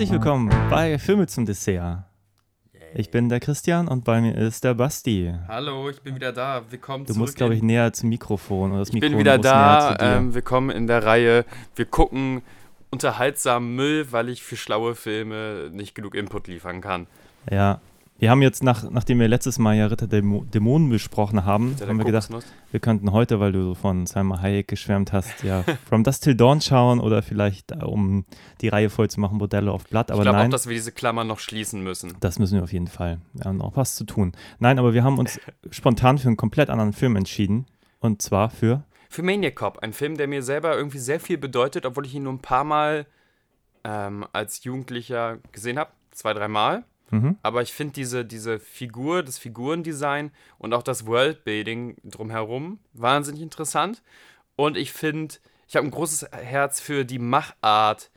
Herzlich willkommen bei Filme zum Dessert. Ich bin der Christian und bei mir ist der Basti. Hallo, ich bin wieder da. Willkommen Du zurück. musst, glaube ich, näher zum Mikrofon. Oder das ich Mikrofon bin wieder da. Ähm, willkommen in der Reihe. Wir gucken unterhaltsamen Müll, weil ich für schlaue Filme nicht genug Input liefern kann. ja, wir haben jetzt, nach, nachdem wir letztes Mal ja Ritter der Dämo- Dämonen besprochen haben, haben wir gedacht, wir könnten heute, weil du so von Salma Hayek geschwärmt hast, ja From Dust Till Dawn schauen oder vielleicht, äh, um die Reihe voll zu machen, Modelle of Blood. Aber ich glaube auch, dass wir diese Klammer noch schließen müssen. das müssen wir auf jeden Fall. Wir haben noch was zu tun. Nein, aber wir haben uns spontan für einen komplett anderen Film entschieden. Und zwar für Für Maniac Cop, ein Film, der mir selber irgendwie sehr viel bedeutet, obwohl ich ihn nur ein paar Mal ähm, als Jugendlicher gesehen habe. Zwei, dreimal. Mhm. Aber ich finde diese, diese Figur, das Figurendesign und auch das Worldbuilding drumherum wahnsinnig interessant. Und ich finde, ich habe ein großes Herz für die Machart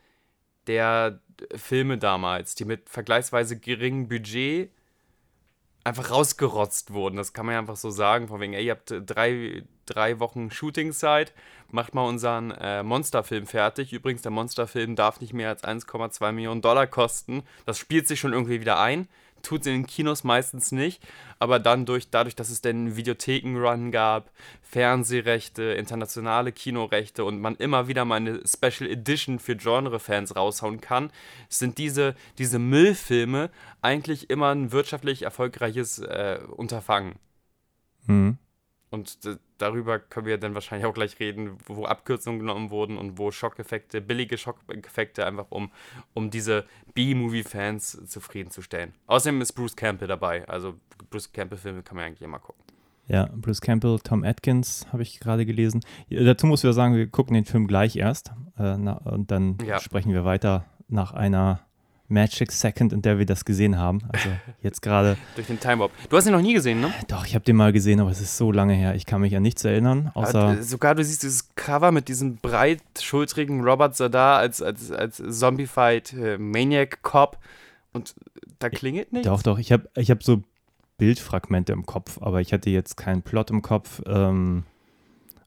der Filme damals, die mit vergleichsweise geringem Budget einfach rausgerotzt wurden. Das kann man ja einfach so sagen. Von wegen, ey, ihr habt äh, drei, drei Wochen Shootingzeit, macht mal unseren äh, Monsterfilm fertig. Übrigens, der Monsterfilm darf nicht mehr als 1,2 Millionen Dollar kosten. Das spielt sich schon irgendwie wieder ein. Tut es in den Kinos meistens nicht, aber dann durch, dadurch, dass es den Videotheken-Run gab, Fernsehrechte, internationale Kinorechte und man immer wieder mal eine Special Edition für Genre-Fans raushauen kann, sind diese, diese Müllfilme eigentlich immer ein wirtschaftlich erfolgreiches äh, Unterfangen. Mhm. Und darüber können wir dann wahrscheinlich auch gleich reden, wo Abkürzungen genommen wurden und wo Schockeffekte, billige Schockeffekte, einfach um, um diese B-Movie-Fans zufriedenzustellen. Außerdem ist Bruce Campbell dabei. Also Bruce Campbell-Filme kann man eigentlich immer gucken. Ja, Bruce Campbell, Tom Atkins habe ich gerade gelesen. Dazu muss ich sagen, wir gucken den Film gleich erst äh, na, und dann Ja. sprechen wir weiter nach einer Magic Second, in der wir das gesehen haben. Also jetzt gerade, Durch den Time Warp. Du hast ihn noch nie gesehen, ne? doch, ich habe den mal gesehen, aber es ist so lange her. Ich kann mich an nichts erinnern, außer Aber, sogar du siehst dieses Cover mit diesem breitschultrigen Robert Zadar als, als, als Zombified äh, Maniac Cop und da klingelt nichts. Doch, doch, ich habe ich hab so Bildfragmente im Kopf, aber ich hatte jetzt keinen Plot im Kopf, ähm,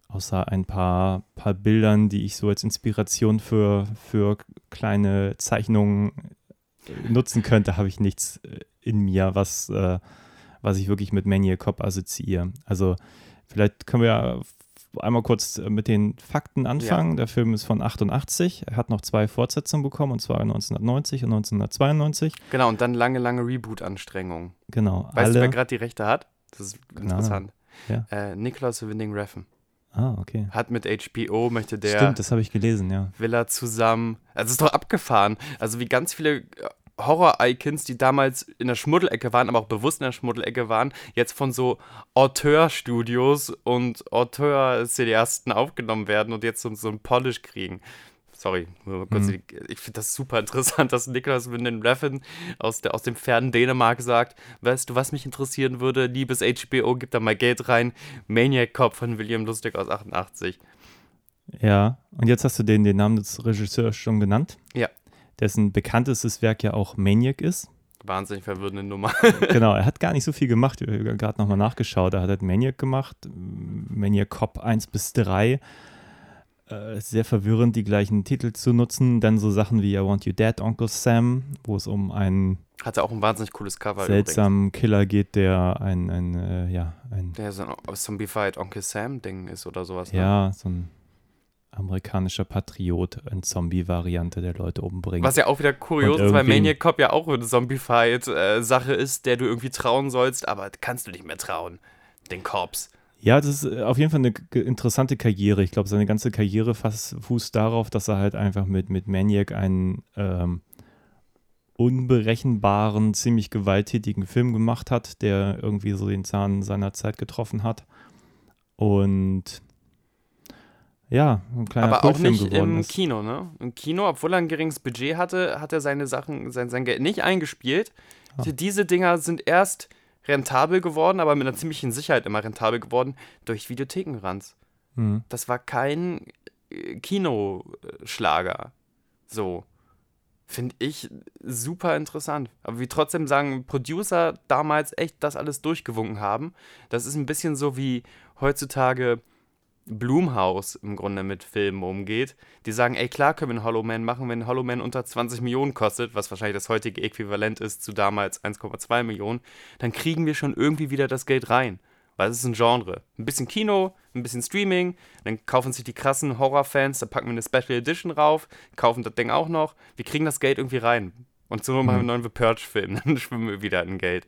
außer ein paar, paar Bildern, die ich so als Inspiration für, für kleine Zeichnungen nutzen könnte, habe ich nichts äh, in mir, was, äh, was ich wirklich mit Maniac Cop assoziiere. Also vielleicht können wir ja einmal kurz äh, mit den Fakten anfangen. Der Film ist von 88, er hat noch zwei Fortsetzungen bekommen, und zwar 1990 und 1992. Genau, und dann lange, lange Reboot-Anstrengungen. Genau, Weißt du, wer gerade die Rechte hat? Das ist Keine interessant. Ja. Äh, Nicholas Winding Refn Ah, okay. hat mit HBO, möchte der Stimmt, das habe ich gelesen, ja. Villa zusammen. Also ist doch abgefahren. Also wie ganz viele äh, Horror-Icons, die damals in der Schmuddelecke waren, aber auch bewusst in der Schmuddelecke waren, jetzt von so Auteur-Studios und Auteur-Cineasten aufgenommen werden und jetzt so, so einen Polish kriegen. Sorry, nur mal kurz. Mhm. Ich finde das super interessant, dass Nicholas Winden Refn aus, der, aus dem fernen Dänemark sagt, weißt du, was mich interessieren würde? Liebes HBO, gib da mal Geld rein. Maniac Cop von William Lustig aus 88. Ja, und jetzt hast du den, den Namen des Regisseurs schon genannt, Ja, dessen bekanntestes Werk ja auch Maniac ist. wahnsinnig verwirrende Nummer. genau, er hat gar nicht so viel gemacht. Wir haben gerade nochmal nachgeschaut. Er hat halt Maniac gemacht, Maniac Cop 1 bis 3. Äh, sehr verwirrend, die gleichen Titel zu nutzen. Dann so Sachen wie I Want You Dead, Uncle Sam, wo es um einen Hatte auch ein wahnsinnig cooles Cover. seltsamen Killer geht, der ein, ein äh, ja, ein, Übrigens. Der so ein Zombified Onkel Sam-Ding ist oder sowas. Ne? ja, so ein amerikanischer Patriot, eine Zombie-Variante, der Leute umbringt. Was ja auch wieder kurios ist, weil Maniac Cop ja auch eine Zombified-Sache ist, der du irgendwie trauen sollst, aber kannst du nicht mehr trauen. Den Cops. Ja, das ist äh, auf jeden Fall eine interessante Karriere. Ich glaube, seine ganze Karriere fast fußt darauf, dass er halt einfach mit, mit Maniac einen ähm, unberechenbaren, ziemlich gewalttätigen Film gemacht hat, der irgendwie so den Zahn seiner Zeit getroffen hat. Und ja, ein kleiner aber auch nicht im ist. Kino, ne? Im Kino, obwohl er ein geringes Budget hatte, hat er seine Sachen, sein, sein Geld nicht eingespielt. Ah. Diese Dinger sind erst rentabel geworden, aber mit einer ziemlichen Sicherheit immer rentabel geworden, durch Videothekenruns. Mhm. Das war kein äh, Kinoschlager. So. finde ich super interessant. Aber wir trotzdem sagen, Producer damals echt das alles durchgewunken haben. Das ist ein bisschen so wie heutzutage Blumhaus im Grunde mit Filmen umgeht. Die sagen, ey, klar können wir einen Hollow Man machen, wenn ein Hollow Man unter 20 Millionen kostet, was wahrscheinlich das heutige Äquivalent ist zu damals 1,2 Millionen, dann kriegen wir schon irgendwie wieder das Geld rein. Weil es ist ein Genre. Ein bisschen Kino, ein bisschen Streaming, dann kaufen sich die krassen Horrorfans, da packen wir eine Special Edition rauf, kaufen das Ding auch noch. Wir kriegen das Geld irgendwie rein. Und so machen wir einen neuen The Purge-Film, dann schwimmen wir wieder in Geld.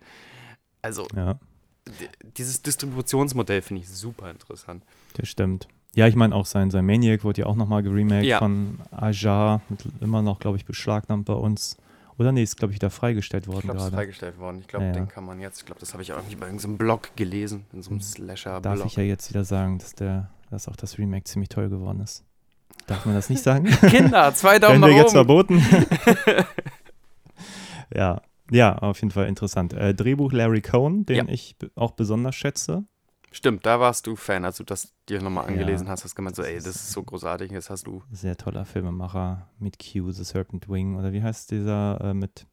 Also, Ja, dieses Distributionsmodell finde ich super interessant. das stimmt. Ja, ich meine auch sein, sein Maniac wurde ja auch nochmal geremaked Ja. von Ajar, mit- immer noch, glaube ich, beschlagnahmt bei uns. Oder nee, ist, glaube ich, wieder freigestellt Ich worden es ist gerade. freigestellt worden. Ich glaube, Ja, den kann man jetzt, ich glaube, das habe ich auch irgendwie bei irgendeinem Blog gelesen, in so einem Darf Slasher-Blog. ich ja jetzt wieder sagen, dass, der, dass auch das Remake ziemlich toll geworden ist. Darf man das nicht sagen? Kinder, zwei Daumen wir nach jetzt oben. verboten? ja, ja, auf jeden Fall interessant. Äh, Drehbuch Larry Cohn, den Ja. ich auch besonders schätze. Stimmt, da warst du Fan, als du das dir nochmal Ja. angelesen hast, hast gemeint so, ey, das ist so großartig, das hast du. Sehr toller Filmemacher mit Q, The Serpent Wing. Oder wie heißt dieser äh, mit.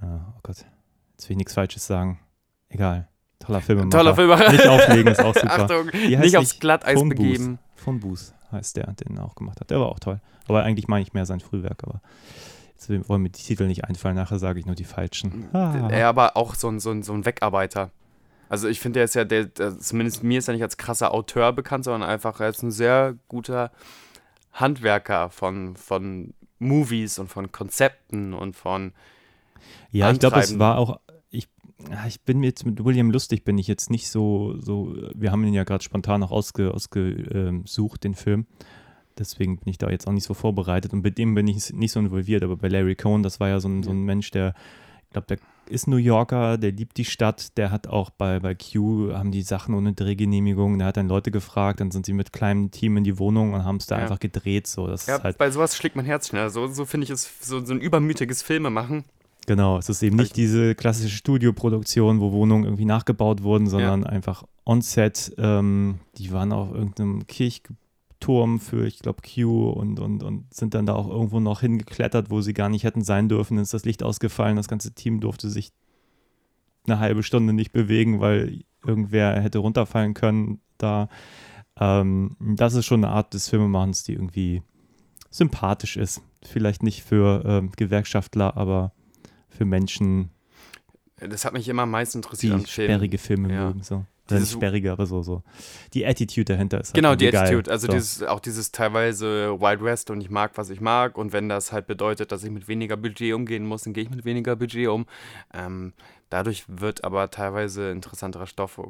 Äh, oh Gott, jetzt will ich nichts Falsches sagen. Egal. Toller Filmemacher. Toller Filmemacher. Nicht auflegen, ist auch super. Achtung, nicht aufs? Glatteis Booth. begeben. Von Booth heißt der, den er auch gemacht hat. Der war auch toll. Aber eigentlich meine ich mehr sein Frühwerk. Aber jetzt wollen mir die Titel nicht einfallen. Nachher sage ich nur die falschen. Ah. Er aber auch so ein, so ein, so ein Wegarbeiter. Also ich finde, der ist ja, der, der, zumindest mir ist er nicht als krasser Autor bekannt, sondern einfach, er ist ein sehr guter Handwerker von, von Movies und von Konzepten und von, Ja, ich glaube, es war auch. Ich, ja, ich bin jetzt mit William Lustig bin ich jetzt nicht so, so wir haben ihn ja gerade spontan auch ausge, ausgesucht, den Film. Deswegen bin ich da jetzt auch nicht so vorbereitet und bei dem bin ich nicht so involviert, aber bei Larry Cohn, das war ja so ein, so ein Mensch, der, ich glaube, der ist New Yorker, der liebt die Stadt, der hat auch bei, bei Q, haben die Sachen ohne Drehgenehmigung, der hat dann Leute gefragt, dann sind sie mit kleinem Team in die Wohnung und haben es da Ja. einfach gedreht, so, das ja, halt bei sowas schlägt mein Herz schnell. So, so finde ich es, so, so ein übermütiges Filme machen. Genau, es ist eben nicht diese klassische Studioproduktion, wo Wohnungen irgendwie nachgebaut wurden, sondern einfach on-set. Ähm, die waren auf irgendeinem Kirchturm für, ich glaube, Q und, und, und sind dann da auch irgendwo noch hingeklettert, wo sie gar nicht hätten sein dürfen. Dann ist das Licht ausgefallen, das ganze Team durfte sich eine halbe Stunde nicht bewegen, weil irgendwer hätte runterfallen können da. Ähm, das ist schon eine Art des Filmemachens, die irgendwie sympathisch ist. Vielleicht nicht für ähm, Gewerkschaftler, aber für Menschen, Das hat mich immer am meisten die interessiert an Filmen. sperrige Filme Ja. mögen. So. Dieses- sperrige, aber so, so. Die Attitude dahinter ist halt Genau, die irgendwie geil. Attitude. Also so. dieses, auch dieses teilweise Wild West und ich mag, was ich mag. Und wenn das halt bedeutet, dass ich mit weniger Budget umgehen muss, dann gehe ich mit weniger Budget um. Ähm, dadurch wird aber teilweise interessanterer Stoff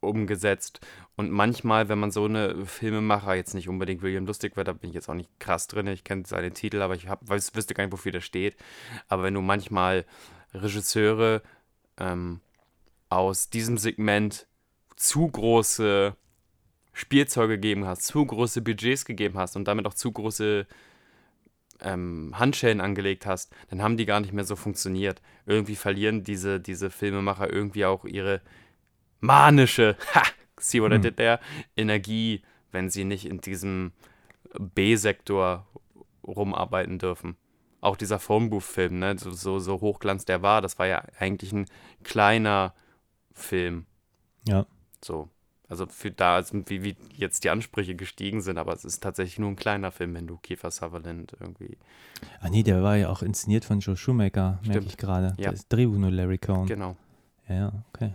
umgesetzt. Und manchmal, wenn man so eine Filmemacher, jetzt nicht unbedingt William Lustig, weil da bin ich jetzt auch nicht krass drin, ich kenne seine Titel, aber ich hab, weiß, wüsste gar nicht, wofür der steht. Aber wenn du manchmal Regisseure ähm, aus diesem Segment zu große Spielzeuge gegeben hast, zu große Budgets gegeben hast und damit auch zu große ähm, Handschellen angelegt hast, dann haben die gar nicht mehr so funktioniert. Irgendwie verlieren diese, diese Filmemacher irgendwie auch ihre manische, ha, see what I Hm. did there, Energie, wenn sie nicht in diesem B-Sektor rumarbeiten dürfen. Auch dieser Phonebooth-Film, ne, so, so, so hochglanz der war, das war ja eigentlich ein kleiner Film. Ja. So. Also für da, wie, wie jetzt die Ansprüche gestiegen sind, aber es ist tatsächlich nur ein kleiner Film, wenn du Kiefer Sutherland irgendwie. Ah nee, der war ja auch inszeniert von Joe Shoemaker, merke ich gerade. Ja. Das Drehbuch nur Larry Cohn. Genau. Ja, okay.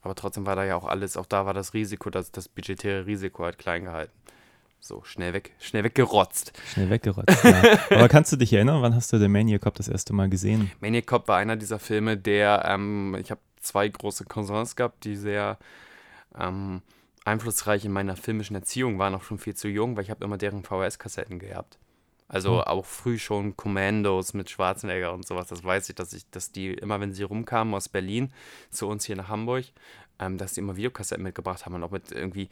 Aber trotzdem war da ja auch alles, auch da war das Risiko, das, das budgetäre Risiko halt klein gehalten. So, schnell weg, schnell weggerotzt. Schnell weggerotzt. ja. Aber kannst du dich erinnern, wann hast du The Maniac Cop das erste Mal gesehen? Maniac Cop war einer dieser Filme, der, ähm, ich habe zwei große Cousins gehabt, die sehr ähm, einflussreich in meiner filmischen Erziehung waren, auch schon viel zu jung, weil ich habe immer deren VHS-Kassetten gehabt. Also Hm. auch früh schon Commandos mit Schwarzenegger und sowas. Das weiß ich, dass ich, dass die immer, wenn sie rumkamen aus Berlin zu uns hier nach Hamburg, ähm, dass die immer Videokassetten mitgebracht haben und auch mit irgendwie.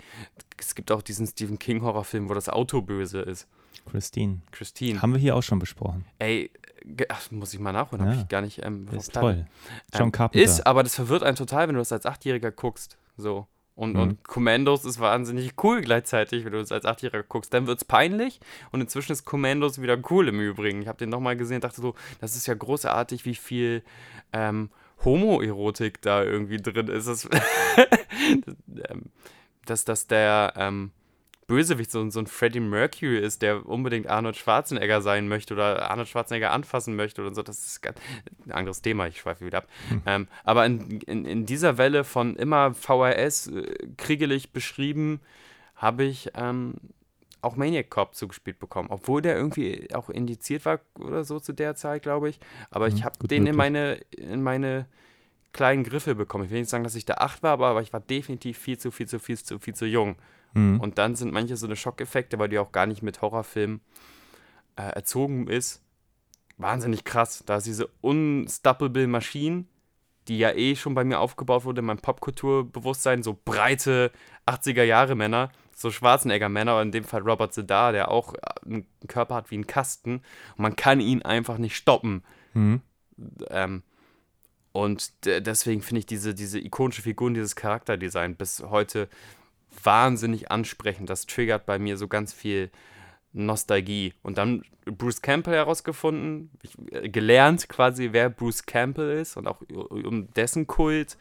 Es gibt auch diesen Stephen King Horrorfilm, wo das Auto böse ist. Christine. Christine. Haben wir hier auch schon besprochen. Ey, ach, muss ich mal nachholen, habe Ja. ich gar nicht. Ähm, ist toll. John Ähm, Carpenter. Ist, aber das verwirrt einen total, wenn du das als Achtjähriger guckst. So. Und, Mhm. und Commandos ist wahnsinnig cool gleichzeitig, wenn du es als Achtjähriger guckst. Dann wird es peinlich und inzwischen ist Commandos wieder cool im Übrigen. Ich habe den nochmal gesehen und dachte so, das ist ja großartig, wie viel ähm, Homoerotik da irgendwie drin ist. Das, ähm, dass, dass der ähm, Bösewicht so, so ein Freddie Mercury ist, der unbedingt Arnold Schwarzenegger sein möchte oder Arnold Schwarzenegger anfassen möchte und so. Das ist ganz, ein anderes Thema, ich schweife wieder ab. Ähm, aber in, in, in dieser Welle von immer VHS äh, kriegelig beschrieben, habe ich ähm, auch Maniac Cop zugespielt bekommen, obwohl der irgendwie auch indiziert war oder so zu der Zeit, glaube ich. Aber ich Mhm, habe den in meine, in meine kleinen Griffe bekommen. Ich will nicht sagen, dass ich da acht war, aber, aber ich war definitiv viel zu, viel zu, viel zu, viel zu jung. Mhm. Und dann sind manche so eine Schockeffekte, weil die auch gar nicht mit Horrorfilmen äh, erzogen ist. Wahnsinnig krass. Da ist diese unstoppable Maschine, die ja eh schon bei mir aufgebaut wurde, in meinem Popkulturbewusstsein, so breite 80er-Jahre-Männer, so Schwarzenegger-Männer, in dem Fall Robert Zedar, der auch einen Körper hat wie ein Kasten. Und man kann ihn einfach nicht stoppen. Mhm. Ähm, und de- deswegen finde ich diese, diese ikonische Figur und dieses Charakterdesign bis heute wahnsinnig ansprechend. Das triggert bei mir so ganz viel Nostalgie. Und dann Bruce Campbell herausgefunden, äh, gelernt quasi, wer Bruce Campbell ist und auch um dessen Kult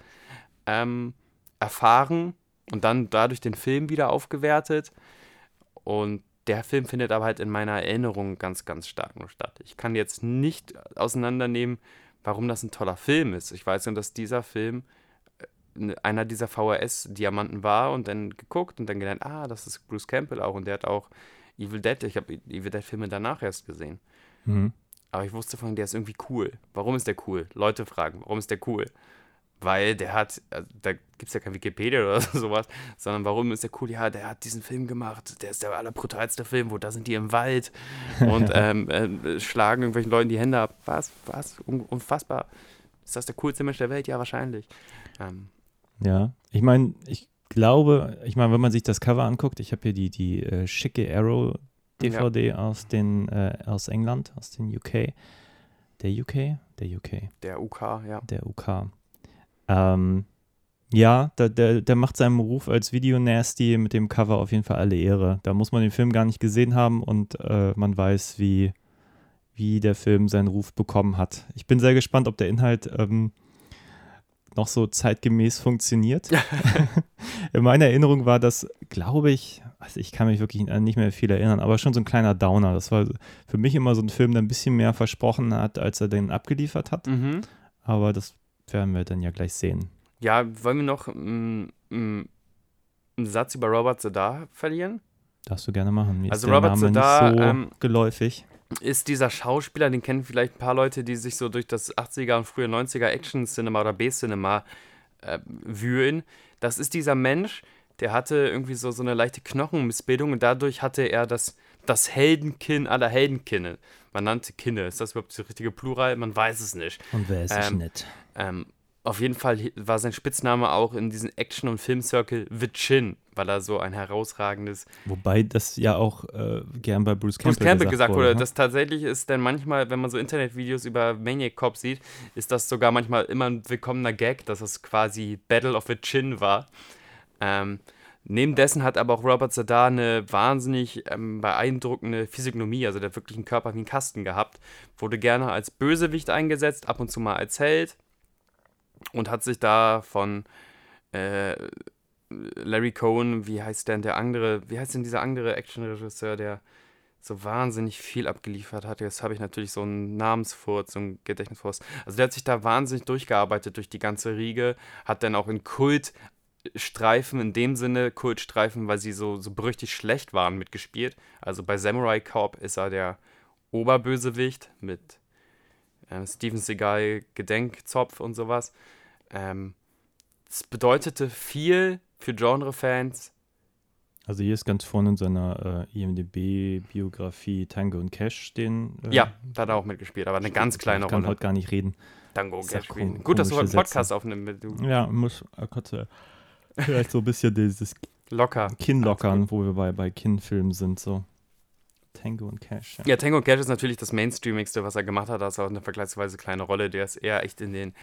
ähm, erfahren und dann dadurch den Film wieder aufgewertet. Und der Film findet aber halt in meiner Erinnerung ganz, ganz stark nur statt. Ich kann jetzt nicht auseinandernehmen, warum das ein toller Film ist. Ich weiß nur, dass dieser Film einer dieser VHS-Diamanten war und dann geguckt und dann gelernt, ah, das ist Bruce Campbell auch und der hat auch Evil Dead, ich habe Evil Dead-Filme danach erst gesehen. Mhm. Aber ich wusste von, der ist irgendwie cool. Warum ist der cool? Leute fragen, warum ist der cool? Weil der hat, also da gibt es ja kein Wikipedia oder sowas, sondern warum ist der cool? Ja, der hat diesen Film gemacht, der ist der allerbrutalste Film, wo da sind die im Wald und ähm, äh, schlagen irgendwelchen Leuten die Hände ab. Was? Was? Un unfassbar. Ist das der coolste Mensch der Welt? Ja, wahrscheinlich. Ähm, Ja, ich meine, ich glaube, ich meine, wenn man sich das Cover anguckt, ich habe hier die, die äh, schicke Arrow DVD aus den äh, aus England, aus den UK. Der UK? Der UK, der UK, ja. der UK. Ähm, ja, der, der, der macht seinem Ruf als Video-Nasty mit dem Cover auf jeden Fall alle Ehre. Da muss man den Film gar nicht gesehen haben und äh, man weiß, wie, wie der Film seinen Ruf bekommen hat. Ich bin sehr gespannt, ob der Inhalt ähm, noch so zeitgemäß funktioniert. In meiner Erinnerung war das, glaube ich, also ich kann mich wirklich nicht mehr viel erinnern, aber schon so ein kleiner Downer. Das war für mich immer so ein Film, der ein bisschen mehr versprochen hat, als er den abgeliefert hat. Mhm. Aber das werden wir dann ja gleich sehen. Ja, wollen wir noch mm, mm, einen Satz über Robert Zedar verlieren? Darfst du gerne machen. Mir Also Robert Name Zedar, so ähm, geläufig. Ist dieser Schauspieler, den kennen vielleicht ein paar Leute, die sich so durch das 80er und frühe 90er Action-Cinema oder B-Cinema äh, wühlen. Das ist dieser Mensch, der hatte irgendwie so, so eine leichte Knochenmissbildung und dadurch hatte er das, das Heldenkinn aller Heldenkinne. Man nannte Kinne. Ist das überhaupt das richtige Plural? Man weiß es nicht. Und wer ist es ähm, nicht? Ähm, auf jeden Fall war sein Spitzname auch in diesem Action- und Filmcircle The Chin, weil er so ein herausragendes Wobei das ja auch äh, gern bei Bruce Campbell, Bruce Campbell gesagt wurde. ne? Das tatsächlich ist dann manchmal, wenn man so Internetvideos über Maniac Cop sieht, ist das sogar manchmal immer ein willkommener Gag, dass es quasi Battle of the Chin war. Ähm, neben dessen hat aber auch Robert Zadar eine wahnsinnig ähm, beeindruckende Physiognomie, also der hat wirklich einen Körper wie einen Kasten gehabt. Wurde gerne als Bösewicht eingesetzt, ab und zu mal als Held und hat sich da von äh, Larry Cohen, wie heißt denn der andere, wie heißt denn dieser andere Actionregisseur, der so wahnsinnig viel abgeliefert hat. Jetzt habe ich natürlich so einen Namensfurz, so einen Gedächtnisfurz. Also der hat sich da wahnsinnig durchgearbeitet durch die ganze Riege, hat dann auch in Kultstreifen, in dem Sinne Kultstreifen, weil sie so, so berüchtigt schlecht waren, mitgespielt. Also bei Samurai Cop ist er der Oberbösewicht mit ähm, Steven Seagal Gedenkzopf und sowas. Ähm, es bedeutete viel für Genre-Fans. Also hier ist ganz vorne in seiner äh, IMDB-Biografie Tango und Cash stehen. Äh, Ja, da hat er auch mitgespielt, aber eine ganz kleine ich kann Rolle. heute gar nicht reden. Tango ja Cash kom- Gut, dass du heute einen Podcast aufnimmst. Du Ja, muss äh, kurz äh, vielleicht so ein bisschen dieses locker. Kinn lockern, wo wir bei, bei Kinn-Filmen sind. So Tango und Cash. Ja. Ja, Tango Cash ist natürlich das Mainstreamigste, was er gemacht hat. Da ist auch eine vergleichsweise kleine Rolle. Der ist eher echt in den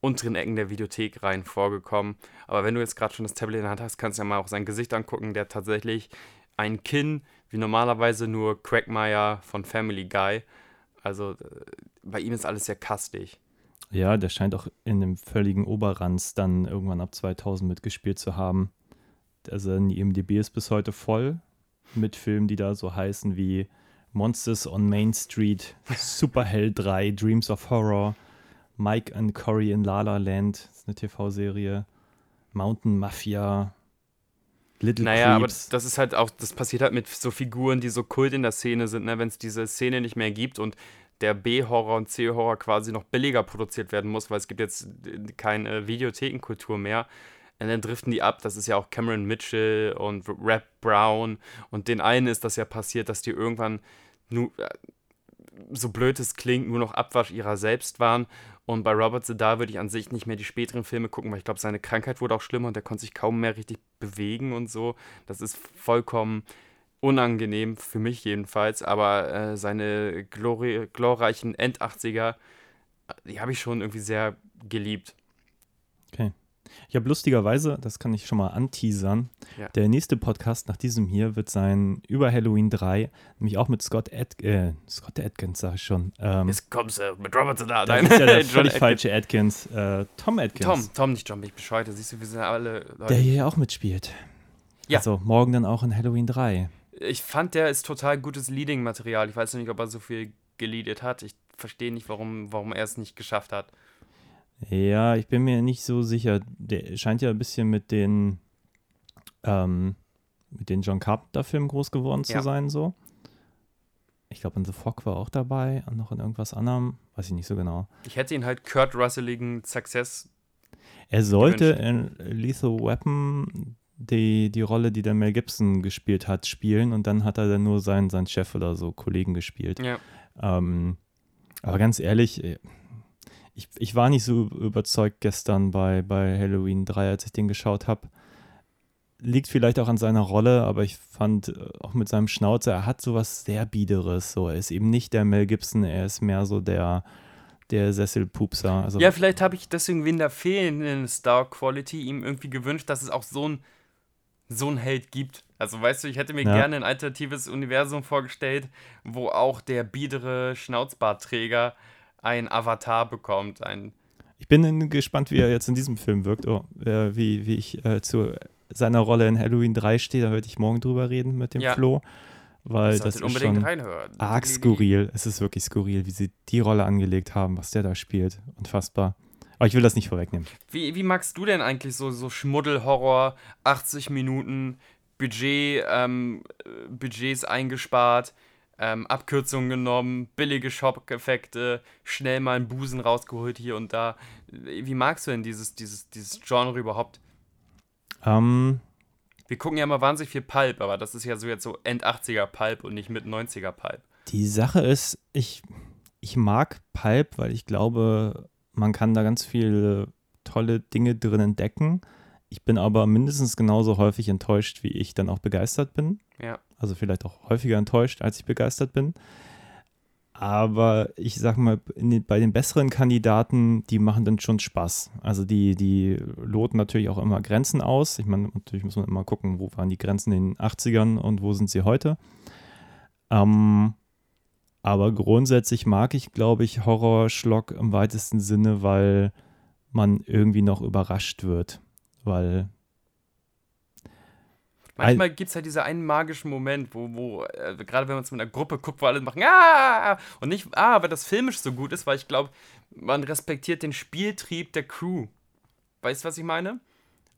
unteren Ecken der Videothek rein vorgekommen. Aber wenn du jetzt gerade schon das Tablet in der Hand hast, kannst du ja mal auch sein Gesicht angucken, der tatsächlich ein Kinn, wie normalerweise nur Quagmire von Family Guy. Also äh, bei ihm ist alles sehr kastig. Ja, der scheint auch in dem völligen Oberranz dann irgendwann ab 2000 mitgespielt zu haben. Also die IMDb ist bis heute voll mit Filmen, die da so heißen wie Monsters on Main Street, Superhell 3, Dreams of Horror, Mike and Cory in La La Land, das ist eine TV-Serie, Mountain Mafia, Little Naja, aber Creeps. das ist halt auch, das passiert halt mit so Figuren, die so Kult in der Szene sind, ne? wenn es diese Szene nicht mehr gibt und der B-Horror und C-Horror quasi noch billiger produziert werden muss, weil es gibt jetzt äh, keine Videothekenkultur mehr. Und dann driften die ab. Das ist ja auch Cameron Mitchell und Rap Brown. Und den einen ist das ja passiert, dass die irgendwann, nur, äh, so blöd es klingt, nur noch Abwasch ihrer selbst waren. Und bei Robert Zedar würde ich an sich nicht mehr die späteren Filme gucken, weil ich glaube, seine Krankheit wurde auch schlimmer und er konnte sich kaum mehr richtig bewegen und so. Das ist vollkommen unangenehm, für mich jedenfalls. Aber äh, seine glori glorreichen End-80er, die habe ich schon irgendwie sehr geliebt. Ich habe lustigerweise, das kann ich schon mal anteasern, Ja. der nächste Podcast nach diesem hier wird sein über Halloween 3, nämlich auch mit Scott, Ad äh, Scott Atkins, sag ich schon. Ähm, Jetzt kommst du mit Robert Zedar. das Nein, ist ja der völlig Atkins. falsche Atkins. Äh, Tom Atkins. Tom, Tom, nicht John, bin ich bescheuert. Da Siehst du, wir sind alle Leute. Der hier auch mitspielt. Ja. Also morgen dann auch in Halloween 3. Ich fand, der ist total gutes Leading-Material. Ich weiß noch nicht, ob er so viel geleadet hat. Ich verstehe nicht, warum, warum er es nicht geschafft hat. Ja, ich bin mir nicht so sicher. Der scheint ja ein bisschen mit den, ähm, mit den John Carpenter-Filmen groß geworden zu Ja. sein, so. Ich glaube, in The Fog war auch dabei und noch in irgendwas anderem. Weiß ich nicht so genau. Ich hätte ihn halt Kurt Russelligen Success. Er sollte in Lethal Weapon die, die Rolle, die der Mel Gibson gespielt hat, spielen und dann hat er dann nur seinen, seinen Chef oder so Kollegen gespielt. Ja. Ähm, aber ganz ehrlich, äh, ich, ich war nicht so überzeugt gestern bei, bei Halloween 3, als ich den geschaut habe. Liegt vielleicht auch an seiner Rolle, aber ich fand äh, auch mit seinem Schnauzer, er hat sowas sehr Biederes. So. Er ist eben nicht der Mel Gibson, er ist mehr so der, der Sesselpupser. Also, Ja, vielleicht habe ich deswegen wegen der fehlenden Star Quality ihm irgendwie gewünscht, dass es auch so ein so ein Held gibt. Also weißt du, ich hätte mir Ja. gerne ein alternatives Universum vorgestellt, wo auch der biedere Schnauzbartträger ein Avatar bekommt. Ein, Ich bin gespannt, wie er jetzt in diesem Film wirkt. Oh, äh, wie, wie ich äh, zu seiner Rolle in Halloween 3 stehe, da werde ich morgen drüber reden mit dem Ja. Flo. Weil das ist unbedingt schon reinhören. arg skurril. Es ist wirklich skurril, wie sie die Rolle angelegt haben, was der da spielt. Unfassbar. Aber ich will das nicht vorwegnehmen. Wie, wie magst du denn eigentlich so, so Schmuddelhorror, 80 Minuten, Budget, ähm, äh, Budgets eingespart, ähm, Abkürzungen genommen, billige Shop-Effekte, schnell mal einen Busen rausgeholt hier und da. Wie magst du denn dieses, dieses, dieses Genre überhaupt? Ähm, Wir gucken ja immer wahnsinnig viel Pulp, aber das ist ja so jetzt so End-80er Pulp und nicht mit 90er Pulp. die Sache ist, ich, ich mag Pulp, weil ich glaube, man kann da ganz viele tolle Dinge drin entdecken. Ich bin aber mindestens genauso häufig enttäuscht, wie ich dann auch begeistert bin. Ja. Also vielleicht auch häufiger enttäuscht, als ich begeistert bin. Aber ich sag mal, den, bei den besseren Kandidaten, die machen dann schon Spaß. Also die, die loten natürlich auch immer Grenzen aus. Ich meine, natürlich muss man immer gucken, wo waren die Grenzen in den 80ern und wo sind sie heute. Ähm, aber grundsätzlich mag ich, glaube ich, Horrorschlock im weitesten Sinne, weil man irgendwie noch überrascht wird. Weil Manchmal gibt es halt diesen einen magischen Moment, wo, wo äh, gerade wenn man es mit einer Gruppe guckt, wo alle machen, ah, und nicht, ah, weil das filmisch so gut ist, weil ich glaube, man respektiert den Spieltrieb der Crew. Weißt du, was ich meine?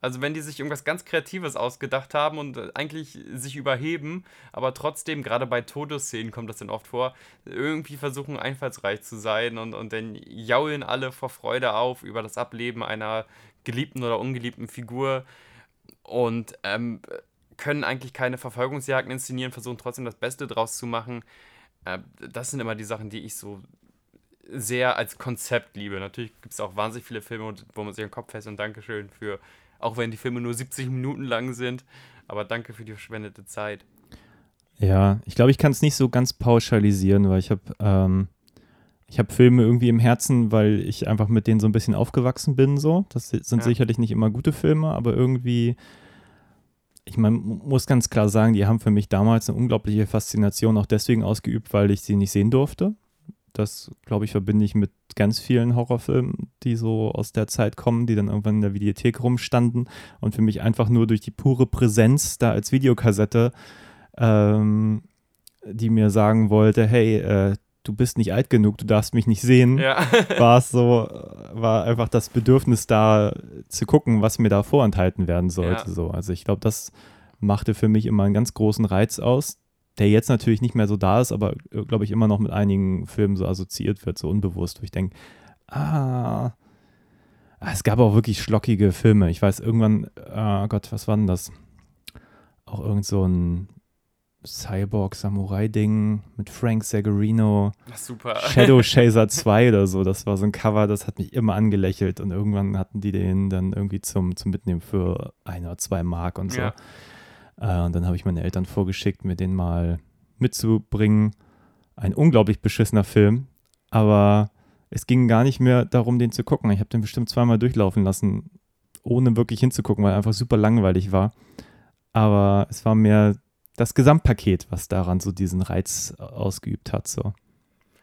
Also wenn die sich irgendwas ganz Kreatives ausgedacht haben und äh, eigentlich sich überheben, aber trotzdem, gerade bei Todesszenen kommt das dann oft vor, irgendwie versuchen einfallsreich zu sein und, und dann jaulen alle vor Freude auf über das Ableben einer geliebten oder ungeliebten Figur und ähm, können eigentlich keine Verfolgungsjagden inszenieren, versuchen trotzdem das Beste draus zu machen. Äh, das sind immer die Sachen, die ich so sehr als Konzept liebe. Natürlich gibt es auch wahnsinnig viele Filme, wo man sich den Kopf fest und Dankeschön für, auch wenn die Filme nur 70 Minuten lang sind, aber danke für die verschwendete Zeit. Ja, ich glaube, ich kann es nicht so ganz pauschalisieren, weil ich habe ähm, ich habe Filme irgendwie im Herzen, weil ich einfach mit denen so ein bisschen aufgewachsen bin. So, das sind Ja. sicherlich nicht immer gute Filme, aber irgendwie, ich meine, muss ganz klar sagen, die haben für mich damals eine unglaubliche Faszination auch deswegen ausgeübt, weil ich sie nicht sehen durfte. Das, glaube ich, verbinde ich mit ganz vielen Horrorfilmen, die so aus der Zeit kommen, die dann irgendwann in der Videothek rumstanden und für mich einfach nur durch die pure Präsenz da als Videokassette, ähm, die mir sagen wollte, hey, äh, du bist nicht alt genug, du darfst mich nicht sehen, Ja. war es so, äh, war einfach das Bedürfnis da zu gucken, was mir da vorenthalten werden sollte. Ja. So. Also ich glaube, das machte für mich immer einen ganz großen Reiz aus, der jetzt natürlich nicht mehr so da ist, aber glaube ich immer noch mit einigen Filmen so assoziiert wird, so unbewusst, wo ich denke, ah, ah, es gab auch wirklich schlockige Filme. Ich weiß irgendwann, ah Gott, was war denn das? Auch irgend so ein Cyborg-Samurai-Ding mit Frank Zagarino. Super. Shadow Chaser 2 oder so. Das war so ein Cover, das hat mich immer angelächelt und irgendwann hatten die den dann irgendwie zum, zum Mitnehmen für ein oder zwei Mark und so. Ja. Äh, und dann habe ich meine Eltern vorgeschickt, mir den mal mitzubringen. Ein unglaublich beschissener Film, aber es ging gar nicht mehr darum, den zu gucken. Ich habe den bestimmt zweimal durchlaufen lassen, ohne wirklich hinzugucken, weil er einfach super langweilig war. Aber es war mehr das Gesamtpaket, was daran so diesen Reiz ausgeübt hat. So.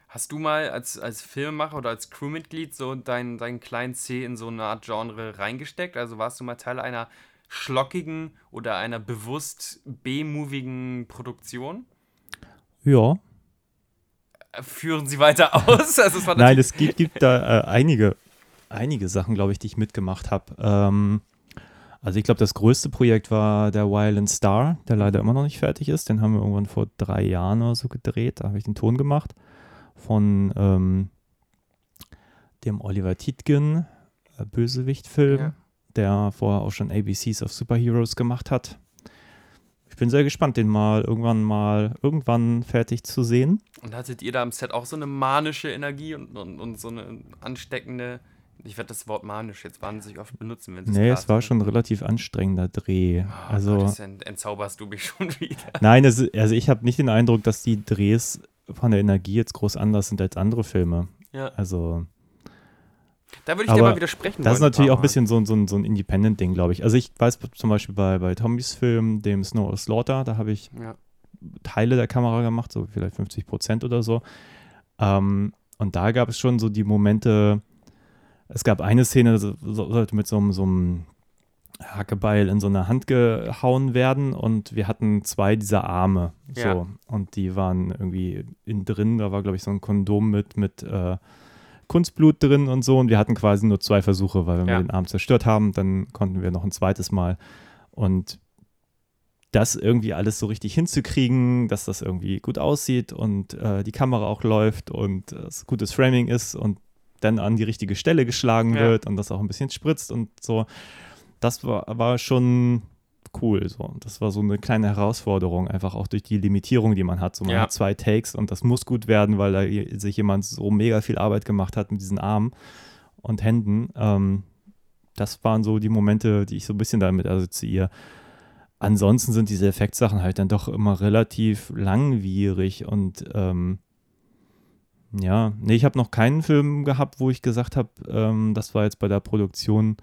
Hast du mal als, als Filmemacher oder als Crewmitglied so deinen dein kleinen C in so eine Art Genre reingesteckt? Also warst du mal Teil einer schlockigen oder einer bewusst B-movigen Produktion? Ja, Äh, Führen sie weiter aus? Also es Nein, es gibt, gibt da äh, einige, einige Sachen, glaube ich, die ich mitgemacht habe. Ähm, also ich glaube, das größte Projekt war der Violent Star, der leider immer noch nicht fertig ist. Den haben wir irgendwann vor drei Jahren oder so gedreht. Da habe ich den Ton gemacht von ähm, dem Oliver Tietgen, äh, Bösewicht-Film, Ja. der vorher auch schon ABCs of Superheroes gemacht hat. Ich bin sehr gespannt, den mal irgendwann mal irgendwann fertig zu sehen. Und hattet ihr da am Set auch so eine manische Energie und, und, und so eine ansteckende. Ich werde das Wort manisch jetzt wahnsinnig oft benutzen, wenn Nee, es war schon ein relativ anstrengender Dreh. Also. Also, Gott, ent, entzauberst du mich schon wieder. nein, es, also ich habe nicht den Eindruck, dass die Drehs von der Energie jetzt groß anders sind als andere Filme. Ja. Also, Da würde ich dir Aber mal widersprechen. das ist natürlich auch ein bisschen so, ein- so, so ein Independent-Ding, glaube ich. Also, ich weiß zum Beispiel bei, bei Tommys Film, dem Snow Slaughter, da habe ich. Ja. Teile der Kamera gemacht, so vielleicht 50 Prozent oder so. Ähm, und da gab es schon so die Momente, es gab eine Szene, so, so, sollte mit so, einem- so einem Hackebeil in so eine Hand gehauen werden und wir hatten zwei dieser Arme. So. Ja. Und die waren irgendwie innen drin, da war, glaube ich, so ein Kondom mit, mit äh, Kunstblut drin und so. Und wir hatten quasi nur zwei Versuche, weil wenn Ja. wir den Arm zerstört haben, dann konnten wir noch ein zweites Mal. Und das irgendwie alles so richtig hinzukriegen, dass das irgendwie gut aussieht und äh, die Kamera auch läuft und äh, es gutes Framing ist und dann an die richtige Stelle geschlagen Ja. wird und das auch ein bisschen spritzt und so. Das war, war schon cool. So. Das war so eine kleine Herausforderung, einfach auch durch die Limitierung, die man hat. So, man Ja. hat zwei Takes und das muss gut werden, weil da sich jemand so mega viel Arbeit gemacht hat mit diesen Armen und Händen. Ähm, das waren so die Momente, die ich so ein bisschen damit assoziiere. Ansonsten sind diese Effektsachen halt dann doch immer relativ langwierig und ähm, ja, nee, ich habe noch keinen Film gehabt, wo ich gesagt habe, ähm, das war jetzt bei der Produktion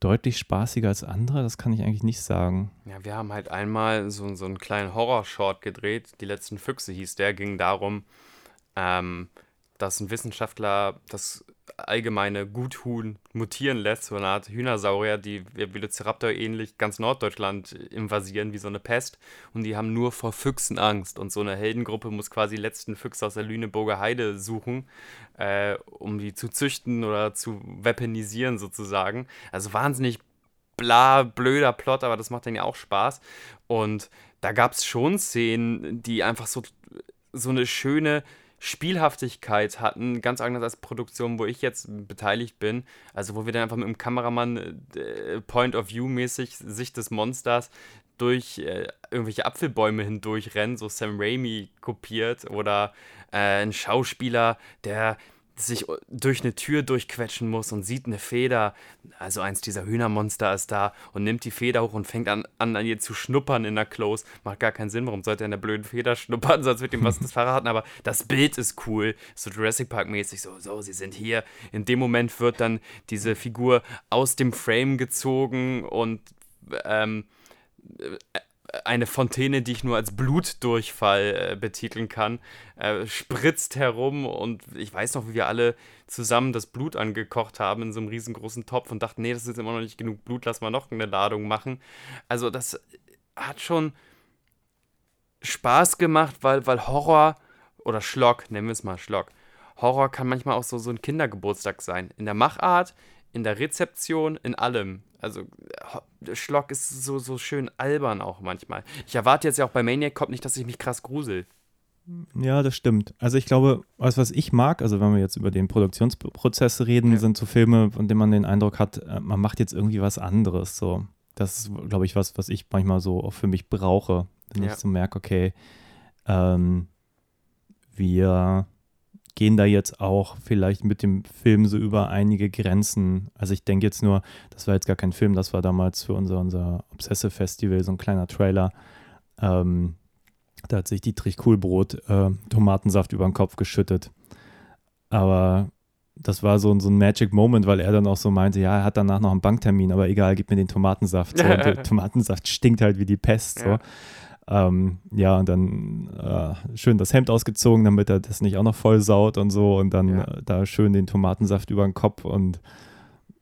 deutlich spaßiger als andere. Das kann ich eigentlich nicht sagen. Ja, wir haben halt einmal so, so einen kleinen Horror-Short gedreht. Die letzten Füchse hieß der. Ging darum, ähm, dass ein Wissenschaftler das allgemeine Guthuhn mutieren lässt, so eine Art Hühnersaurier, die Velociraptor ähnlich ganz Norddeutschland invasieren wie so eine Pest. Und die haben nur vor Füchsen Angst. Und so eine Heldengruppe muss quasi letzten Füchse aus der Lüneburger Heide suchen, äh, um die zu züchten oder zu weaponisieren sozusagen. Also wahnsinnig bla, blöder Plot, aber das macht dann ja auch Spaß. Und da gab es schon Szenen, die einfach so, so eine schöne Spielhaftigkeit hatten, ganz anders als Produktionen, wo ich jetzt beteiligt bin. Also wo wir dann einfach mit dem Kameramann äh, Point-of-View-mäßig Sicht des Monsters durch äh, irgendwelche Apfelbäume hindurch rennen, so Sam Raimi kopiert oder äh, ein Schauspieler, der sich durch eine Tür durchquetschen muss und sieht eine Feder, also eins dieser Hühnermonster ist da und nimmt die Feder hoch und fängt an, an, an ihr zu schnuppern in der Close. Macht gar keinen Sinn, warum sollte er in der blöden Feder schnuppern, sonst wird ihm was das verraten, aber das Bild ist cool, so Jurassic Park mäßig, so, so, sie sind hier. In dem Moment wird dann diese Figur aus dem Frame gezogen und ähm, eine Fontäne, die ich nur als Blutdurchfall äh, betiteln kann, äh, spritzt herum und ich weiß noch, wie wir alle zusammen das Blut angekocht haben in so einem riesengroßen Topf und dachten, nee, das ist immer noch nicht genug Blut, lass mal noch eine Ladung machen. Also das hat schon Spaß gemacht, weil, weil Horror oder Schlock, nennen wir es mal Schlock, Horror kann manchmal auch so, so ein Kindergeburtstag sein. In der Machart, in der Rezeption, in allem. Also Schlock ist so, so schön albern auch manchmal. Ich erwarte jetzt ja auch bei Maniac Cop nicht, dass ich mich krass grusel. Ja, das stimmt. Also ich glaube, was, was ich mag, also wenn wir jetzt über den Produktionsprozess reden, ja. sind so Filme, von denen man den Eindruck hat, äh, man macht jetzt irgendwie was anderes. So. Das ist, glaube ich, was, was ich manchmal so auch für mich brauche. Wenn ja. ich so merke, okay, ähm, wir gehen da jetzt auch vielleicht mit dem Film so über einige Grenzen. Also ich denke jetzt nur, das war jetzt gar kein Film, das war damals für unser, unser Obsessive Festival so ein kleiner Trailer. Ähm, da hat sich Dietrich Kuhlbrot äh, Tomatensaft über den Kopf geschüttet. Aber das war so, so ein Magic Moment, weil er dann auch so meinte, ja, er hat danach noch einen Banktermin, aber egal, gib mir den Tomatensaft. So. Und der Tomatensaft stinkt halt wie die Pest. So. Ja. Ähm, ja, und dann äh, schön das Hemd ausgezogen, damit er das nicht auch noch voll saut und so. Und dann ja. äh, da schön den Tomatensaft über den Kopf. Und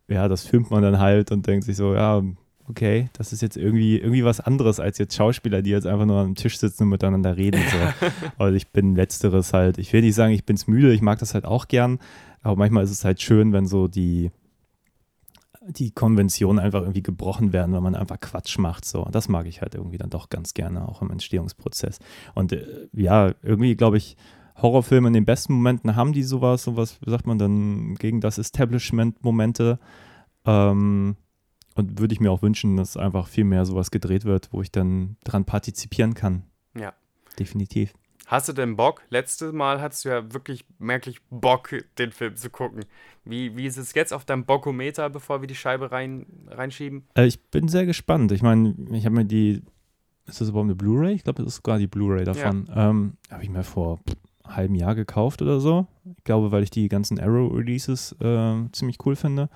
ja, das filmt man dann halt und denkt sich so, ja, okay, das ist jetzt irgendwie, irgendwie was anderes als jetzt Schauspieler, die jetzt einfach nur am Tisch sitzen und miteinander reden. So. also ich bin letzteres halt, ich will nicht sagen, ich bin's müde, ich mag das halt auch gern. Aber manchmal ist es halt schön, wenn so die, die Konventionen einfach irgendwie gebrochen werden, weil man einfach Quatsch macht. So, das mag ich halt irgendwie dann doch ganz gerne, auch im Entstehungsprozess. Und äh, ja, irgendwie glaube ich, Horrorfilme in den besten Momenten haben die sowas, sowas, sagt man dann, gegen das Establishment-Momente. Ähm, und würde ich mir auch wünschen, dass einfach viel mehr sowas gedreht wird, wo ich dann dran partizipieren kann. Ja. Definitiv. Hast du denn Bock? Letztes Mal hattest du ja wirklich merklich Bock, den Film zu gucken. Wie, wie ist es jetzt auf deinem Bockometer, bevor wir die Scheibe rein, reinschieben? Äh, ich bin sehr gespannt. Ich meine, ich habe mir die, ist das überhaupt eine Blu-ray? Ich glaube, das ist sogar die Blu-ray davon. Ja. Ähm, habe ich mir vor einem halben Jahr gekauft oder so. Ich glaube, weil ich die ganzen Arrow-Releases äh, ziemlich cool finde.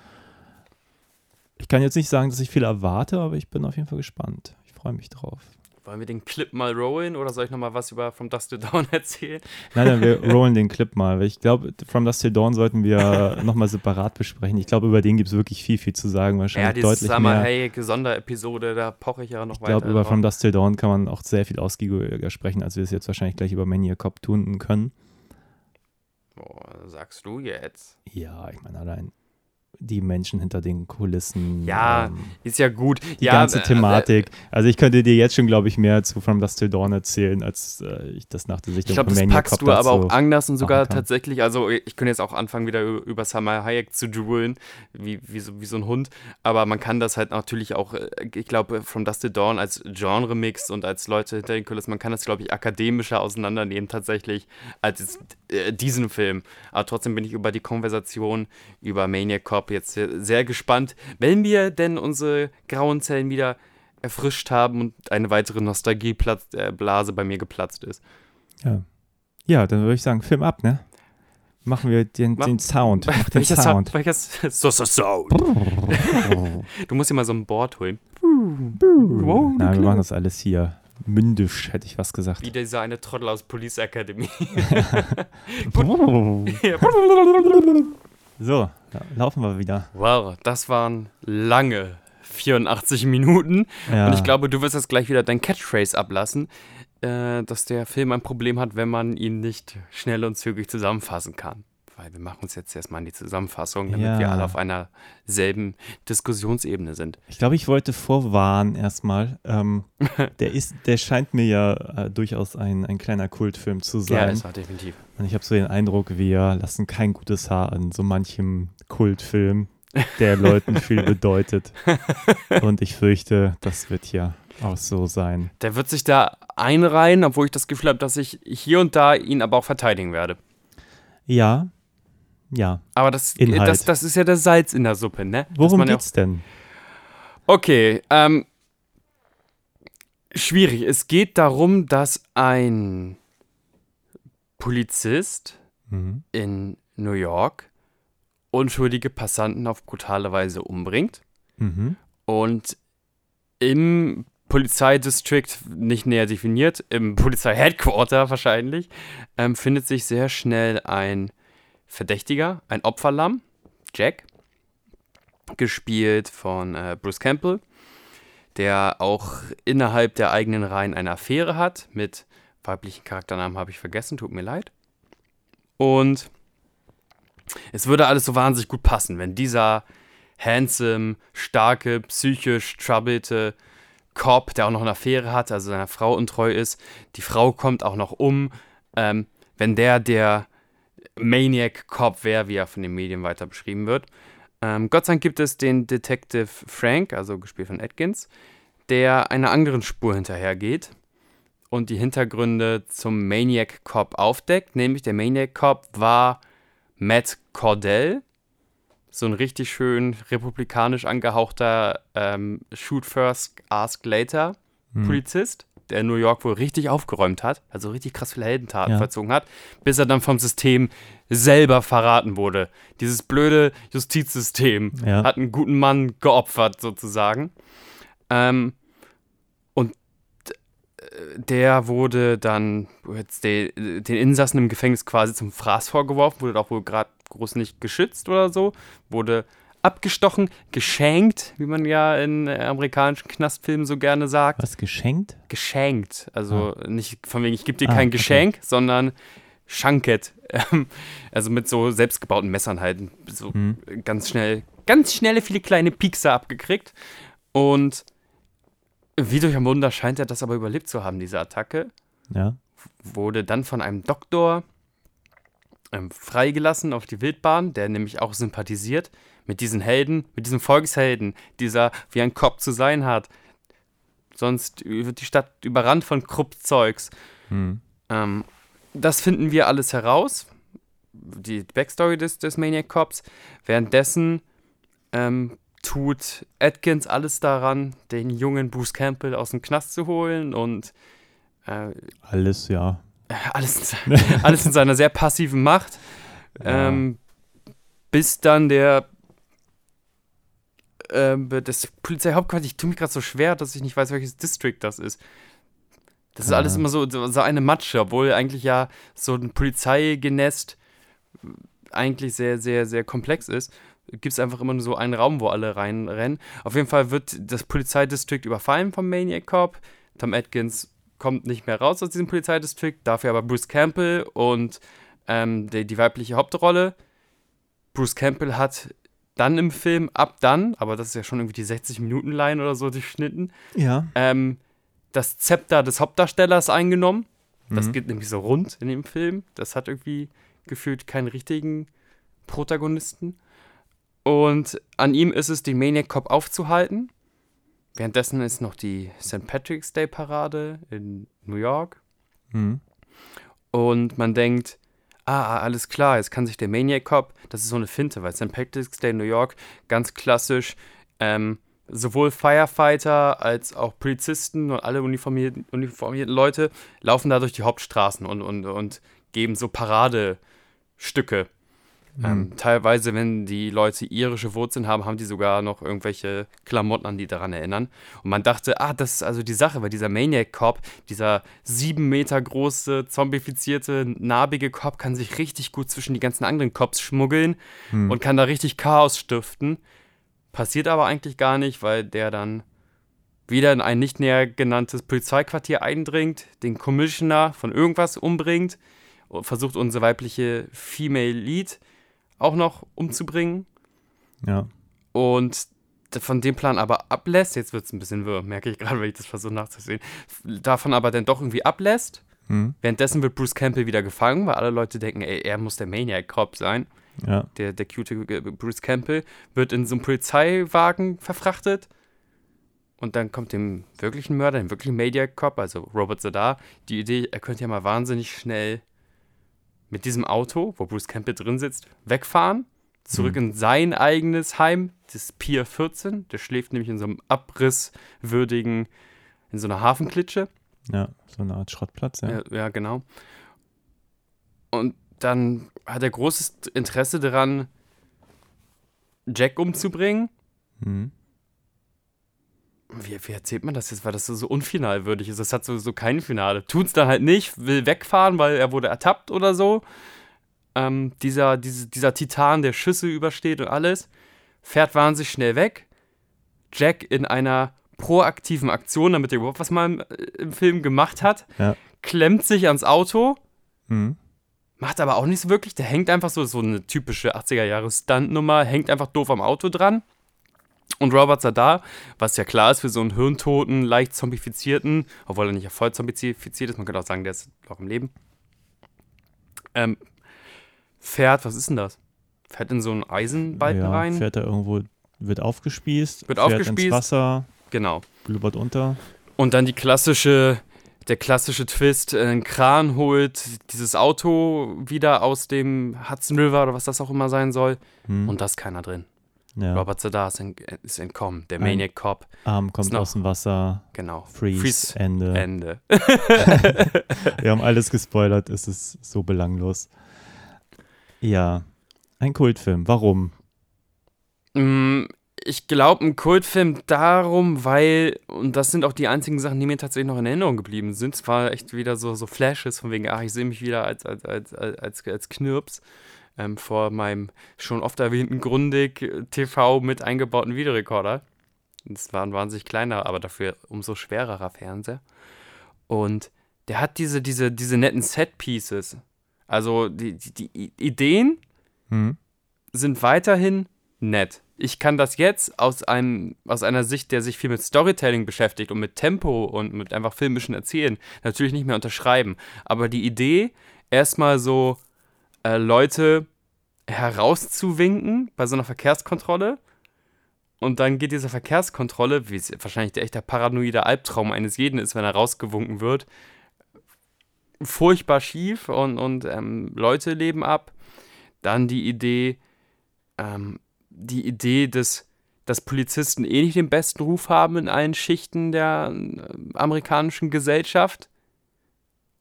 Ich kann jetzt nicht sagen, dass ich viel erwarte, aber ich bin auf jeden Fall gespannt. Ich freue mich drauf. Wollen wir den Clip mal rollen oder soll ich nochmal was über From Dust to Dawn erzählen? Nein, nein, wir rollen den Clip mal. Ich glaube, From Dust to Dawn sollten wir nochmal separat besprechen. Ich glaube, über den gibt es wirklich viel, viel zu sagen. Wahrscheinlich ja, diese deutlich Summer mehr. Hayek Sonderepisode, da poche ich ja noch ich weiter. Ich glaube, über From Dust to Dawn kann man auch sehr viel ausgiebiger sprechen, als wir es jetzt wahrscheinlich gleich über Maniac Cop tun können. Boah, sagst du jetzt? Ja, ich meine, allein die Menschen hinter den Kulissen. Ja, ähm, ist ja gut. Die ja, ganze äh, Thematik. Äh, also ich könnte dir jetzt schon, glaube ich, mehr zu From Dust Till Dawn erzählen, als äh, ich das nach der Sichtung von Maniac packst du aber auch anders und sogar tatsächlich, also ich könnte jetzt auch anfangen, wieder über Summer Hayek zu droolen, wie, wie, so, wie so ein Hund, aber man kann das halt natürlich auch, äh, ich glaube, From Dust Till Dawn als Genre-Mix und als Leute hinter den Kulissen, man kann das, glaube ich, akademischer auseinandernehmen tatsächlich, als äh, diesen Film. Aber trotzdem bin ich über die Konversation über Maniac Cop jetzt sehr gespannt, wenn wir denn unsere grauen Zellen wieder erfrischt haben und eine weitere Nostalgieblase äh, bei mir geplatzt ist. Ja. Ja, dann würde ich sagen, Film ab, ne? Machen wir den, Mach, den Sound. Mach den Sound. Welches so, so, Sound. du musst dir mal so ein Board holen. Nein, wir machen das alles hier. Mündisch, hätte ich was gesagt. Wie dieser eine Trottel aus Police Academy. so, laufen wir wieder. Wow, das waren lange 84 Minuten. Ja. Und ich glaube, du wirst jetzt gleich wieder dein Catchphrase ablassen, äh, dass der Film ein Problem hat, wenn man ihn nicht schnell und zügig zusammenfassen kann weil wir machen uns jetzt erstmal in die Zusammenfassung, damit ja. wir alle auf einer selben Diskussionsebene sind. Ich glaube, ich wollte vorwarnen erstmal. Ähm, der, ist, der scheint mir ja äh, durchaus ein, ein kleiner Kultfilm zu sein. Ja, ist er definitiv. Und ich habe so den Eindruck, wir lassen kein gutes Haar an so manchem Kultfilm, der Leuten viel bedeutet. Und ich fürchte, das wird ja auch so sein. Der wird sich da einreihen, obwohl ich das Gefühl habe, dass ich hier und da ihn aber auch verteidigen werde. Ja, Ja. Aber das, Inhalt. das, das ist ja das Salz in der Suppe, ne? Worum man ja geht's denn? Okay, ähm, schwierig. Es geht darum, dass ein Polizist Mhm. in New York unschuldige Passanten auf brutale Weise umbringt Mhm. und im Polizeidistrikt, nicht näher definiert, im Polizeiheadquarter wahrscheinlich, ähm, findet sich sehr schnell ein Verdächtiger, ein Opferlamm, Jack, gespielt von äh, Bruce Campbell, der auch innerhalb der eigenen Reihen eine Affäre hat mit weiblichen Charakternamen habe ich vergessen, tut mir leid. Und es würde alles so wahnsinnig gut passen, wenn dieser handsome, starke, psychisch troublete Cop, der auch noch eine Affäre hat, also seiner Frau untreu ist, die Frau kommt auch noch um, ähm, wenn der der Maniac Cop wäre, wie er von den Medien weiter beschrieben wird. Ähm, Gott sei Dank gibt es den Detective Frank, also gespielt von Atkins, der einer anderen Spur hinterhergeht und die Hintergründe zum Maniac Cop aufdeckt. Nämlich der Maniac Cop war Matt Cordell, so ein richtig schön republikanisch angehauchter ähm, Shoot First, Ask Later Polizist, der in New York wohl richtig aufgeräumt hat, also richtig krass viele Heldentaten Ja. verzogen hat, bis er dann vom System selber verraten wurde. Dieses blöde Justizsystem Ja. hat einen guten Mann geopfert, sozusagen. Ähm, und äh, der wurde dann jetzt de, den Insassen im Gefängnis quasi zum Fraß vorgeworfen, wurde auch wohl gerade groß nicht geschützt oder so, wurde abgestochen, geschenkt, wie man ja in amerikanischen Knastfilmen so gerne sagt. Was geschenkt? Geschenkt. Also nicht von wegen, ich gebe dir Ah, kein okay. Geschenk, sondern Schanket. Ähm, Also mit so selbstgebauten Messern halt. So Mhm. ganz schnell, ganz schnelle, viele kleine Piekser abgekriegt. Und wie durch ein Wunder scheint er das aber überlebt zu haben, diese Attacke. Ja. Wurde dann von einem Doktor ähm, freigelassen auf die Wildbahn, der nämlich auch sympathisiert mit diesen Helden, mit diesem Volkshelden, dieser wie ein Kopf zu sein hat. Sonst wird die Stadt überrannt von Kruppzeugs. Hm. Ähm, das finden wir alles heraus. Die Backstory des, des Maniac Cops. Währenddessen ähm, tut Atkins alles daran, den jungen Bruce Campbell aus dem Knast zu holen und äh, Alles, ja. alles, alles in seiner sehr passiven Macht. Ähm, bis dann der ähm, das Polizeihauptquartier, ich tue mich gerade so schwer, dass ich nicht weiß, welches District das ist. Das ist alles immer so, so so eine Matsche, obwohl eigentlich ja so ein Polizeigenest eigentlich sehr, sehr, sehr komplex ist. Gibt es einfach immer nur so einen Raum, wo alle reinrennen. Auf jeden Fall wird das Polizeidistrikt überfallen vom Maniac Cop. Tom Atkins kommt nicht mehr raus aus diesem Polizeidistrikt, dafür aber Bruce Campbell und ähm, die, die weibliche Hauptrolle. Bruce Campbell hat dann im Film, ab dann, aber das ist ja schon irgendwie die 60-Minuten-Line oder so durchschnitten, Ja. ähm, das Zepter des Hauptdarstellers eingenommen. Das Mhm. geht nämlich so rund in dem Film. Das hat irgendwie gefühlt keinen richtigen Protagonisten. Und an ihm ist es, den Maniac Cop aufzuhalten. Währenddessen ist noch die St. Patrick's Day Parade in New York. Hm. Und man denkt, ah, alles klar, jetzt kann sich der Maniac Cop, das ist so eine Finte, weil St. Patrick's Day in New York, ganz klassisch, ähm, sowohl Firefighter als auch Polizisten und alle uniformierten, uniformierten Leute laufen da durch die Hauptstraßen und, und, und geben so Paradestücke. Ähm, teilweise, wenn die Leute irische Wurzeln haben, haben die sogar noch irgendwelche Klamotten an, die daran erinnern. Und man dachte, ah, das ist also die Sache, weil dieser Maniac Cop, dieser sieben Meter große, zombifizierte, narbige Cop, kann sich richtig gut zwischen die ganzen anderen Cops schmuggeln und kann da richtig Chaos stiften. Passiert aber eigentlich gar nicht, weil der dann wieder in ein nicht näher genanntes Polizeiquartier eindringt, den Commissioner von irgendwas umbringt und versucht unsere weibliche Female Lead auch noch umzubringen Ja. und von dem Plan aber ablässt, jetzt wird es ein bisschen wirr, merke ich gerade, wenn ich das versuche nachzusehen, davon aber dann doch irgendwie ablässt. Hm. Währenddessen wird Bruce Campbell wieder gefangen, weil alle Leute denken, ey, er muss der Maniac Cop sein. Ja. Der, der cute äh, Bruce Campbell wird in so einen Polizeiwagen verfrachtet. Und dann kommt dem wirklichen Mörder, dem wirklichen Maniac Cop, also Robert Zadar, die Idee, er könnte ja mal wahnsinnig schnell mit diesem Auto, wo Bruce Campbell drin sitzt, wegfahren, zurück Mhm. in sein eigenes Heim, das Pier 14. Der schläft nämlich in so einem abrisswürdigen, in so einer Hafenklitsche. Ja, so eine Art Schrottplatz, ja. Ja, ja, genau. Und dann hat er großes Interesse daran, Jack umzubringen. Mhm. Wie, wie erzählt man das jetzt, weil das so, so unfinalwürdig ist? Das hat so, so kein Finale. Tut's dann halt nicht, will wegfahren, weil er wurde ertappt oder so. Ähm, dieser, diese, dieser Titan, der Schüsse übersteht und alles, fährt wahnsinnig schnell weg. Jack in einer proaktiven Aktion, damit er überhaupt was mal im, äh, im Film gemacht hat, Ja. klemmt sich ans Auto, Mhm. macht aber auch nicht so wirklich. Der hängt einfach so, so eine typische 80er-Jahre-Stunt-Nummer, hängt einfach doof am Auto dran. Und Robert Sadar, was ja klar ist für so einen hirntoten, leicht zombifizierten, obwohl er nicht ja voll zombifiziert ist, man könnte auch sagen, der ist noch im Leben, ähm, fährt, was ist denn das? Fährt in so einen Eisenbalken ja, rein. Fährt er irgendwo, wird aufgespießt, Wird fährt aufgespießt. ins Wasser, Genau. blubbert unter. Und dann die klassische, der klassische Twist, äh, ein Kran holt dieses Auto wieder aus dem Hudson River oder was das auch immer sein soll. Hm. Und da ist keiner drin. Ja. Robert Zadar ist, ent ist entkommen, der Maniac Cop. Arm kommt aus dem Wasser, Genau. Freeze, Ende. Ende. Wir haben alles gespoilert, es ist so belanglos. Ja, ein Kultfilm. Warum? Mm, Ich glaube, ein Kultfilm darum, weil, und das sind auch die einzigen Sachen, die mir tatsächlich noch in Erinnerung geblieben sind. Es war echt wieder so, so Flashes von wegen, ah, ich sehe mich wieder als, als, als, als, als Knirps ähm, vor meinem schon oft erwähnten Grundig äh, TV mit eingebauten Videorekorder. Das war ein wahnsinnig kleiner, aber dafür umso schwererer Fernseher. Und der hat diese, diese, diese netten Set-Pieces. Also die, die, die Ideen Hm? sind weiterhin nett. Ich kann das jetzt aus, einem, aus einer Sicht, der sich viel mit Storytelling beschäftigt und mit Tempo und mit einfach filmischen Erzählen, natürlich nicht mehr unterschreiben. Aber die Idee, erstmal so äh, Leute herauszuwinken bei so einer Verkehrskontrolle und dann geht diese Verkehrskontrolle, wie es wahrscheinlich der echte paranoide Albtraum eines jeden ist, wenn er rausgewunken wird, furchtbar schief und, und ähm, Leute leben ab. Dann die Idee, ähm, die Idee, dass, dass Polizisten eh nicht den besten Ruf haben in allen Schichten der äh, amerikanischen Gesellschaft.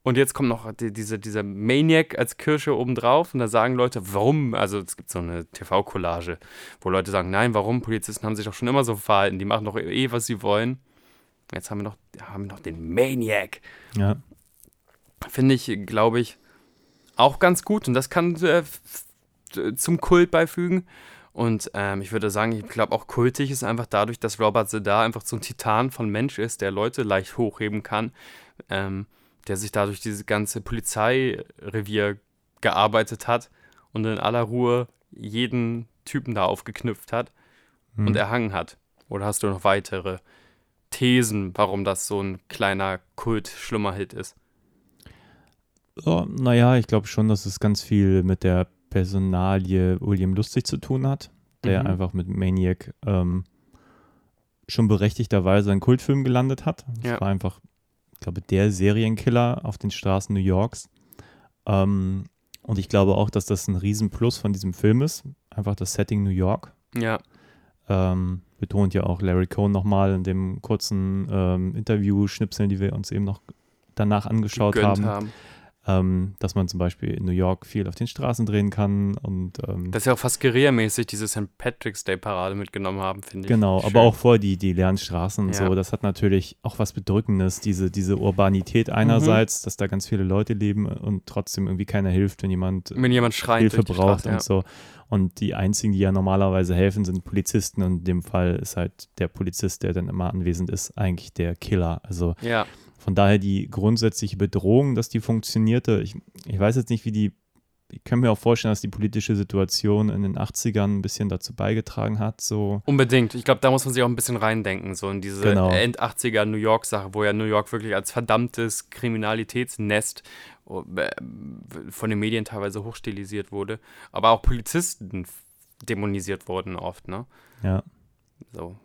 Und jetzt kommt noch die, diese, dieser Maniac als Kirsche obendrauf. Und da sagen Leute, warum, also es gibt so eine TV-Collage, wo Leute sagen, nein, warum, Polizisten haben sich doch schon immer so verhalten, die machen doch eh, was sie wollen. Jetzt haben wir noch, haben wir noch den Maniac. Ja. finde ich, glaube ich, auch ganz gut. Und das kann äh, zum Kult beifügen. Und ähm, ich würde sagen, ich glaube auch kultig ist einfach dadurch, dass Robert Zedar einfach so ein Titan von Mensch ist, der Leute leicht hochheben kann, ähm, der sich dadurch dieses ganze Polizeirevier gearbeitet hat und in aller Ruhe jeden Typen da aufgeknüpft hat und erhangen hat. Oder hast du noch weitere Thesen, warum das so ein kleiner Kult-Schlummerhit ist? Oh, naja, ich glaube schon, dass es ganz viel mit der Personalie William Lustig zu tun hat, der Mhm. einfach mit Maniac ähm, schon berechtigterweise einen Kultfilm gelandet hat. Es Ja. war einfach, ich glaube, der Serienkiller auf den Straßen New Yorks. Ähm, und ich glaube auch, dass das ein Riesenplus von diesem Film ist. Einfach das Setting New York. Ja, Ähm, betont ja auch Larry Cohn nochmal in dem kurzen ähm, Interview-Schnipseln, die wir uns eben noch danach angeschaut haben haben. Ähm, dass man zum Beispiel in New York viel auf den Straßen drehen kann und ähm, Dass sie auch fast guerillamäßig diese St. Patrick's Day Parade mitgenommen haben, finde ich. genau, schön. aber auch vor die, die leeren Straßen und Ja. so, das hat natürlich auch was Bedrückendes, diese, diese Urbanität einerseits, dass da ganz viele Leute leben und trotzdem irgendwie keiner hilft, wenn jemand Wenn jemand schreit Hilfe braucht Straße, und so. Und die einzigen, die ja normalerweise helfen, sind Polizisten und in dem Fall ist halt der Polizist, der dann immer anwesend ist, eigentlich der Killer. Also Ja. Von daher die grundsätzliche Bedrohung, dass die funktionierte. Ich, ich weiß jetzt nicht, wie die. Ich kann mir auch vorstellen, dass die politische Situation in den 80ern ein bisschen dazu beigetragen hat. So. Unbedingt. Ich glaube, da muss man sich auch ein bisschen reindenken, so in diese Genau. End-80er New York-Sache, wo ja New York wirklich als verdammtes Kriminalitätsnest oh, von den Medien teilweise hochstilisiert wurde. Aber auch Polizisten dämonisiert wurden oft, ne? Ja, So.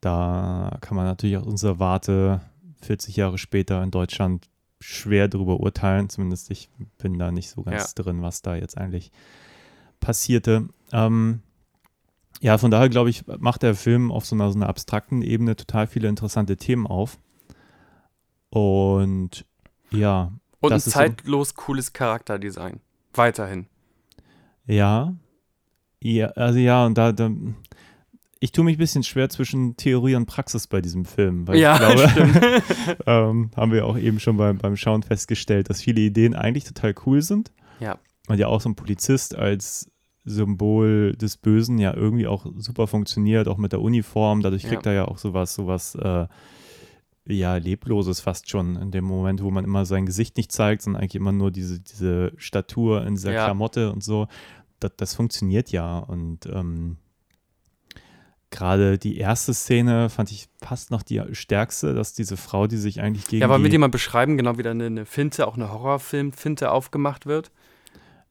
da kann man natürlich aus unserer Warte 40 Jahre später in Deutschland schwer darüber urteilen. Zumindest ich bin da nicht so ganz Ja. drin, was da jetzt eigentlich passierte. Ähm, ja, von daher glaube ich, macht der Film auf so einer, so einer abstrakten Ebene total viele interessante Themen auf. Und ja, Und ein ist so- zeitlos cooles Charakterdesign. Weiterhin. Ja. Ja, also ja, und da, da ich tue mich ein bisschen schwer zwischen Theorie und Praxis bei diesem Film, weil Ja, ich glaube, stimmt. ähm, haben wir auch eben schon beim, beim Schauen festgestellt, dass viele Ideen eigentlich total cool sind. Ja. Und ja auch so ein Polizist als Symbol des Bösen ja irgendwie auch super funktioniert, auch mit der Uniform. Dadurch Ja. kriegt er ja auch sowas, sowas, äh, ja, lebloses fast schon in dem Moment, wo man immer sein Gesicht nicht zeigt, sondern eigentlich immer nur diese, diese Statur in dieser Ja. Klamotte und so. Das, das funktioniert ja und ähm, gerade die erste Szene fand ich fast noch die stärkste, dass diese Frau, die sich eigentlich gegen Ja, wollen wir die, die mal beschreiben, genau wieder eine, eine Finte, auch eine Horrorfilm-Finte aufgemacht wird?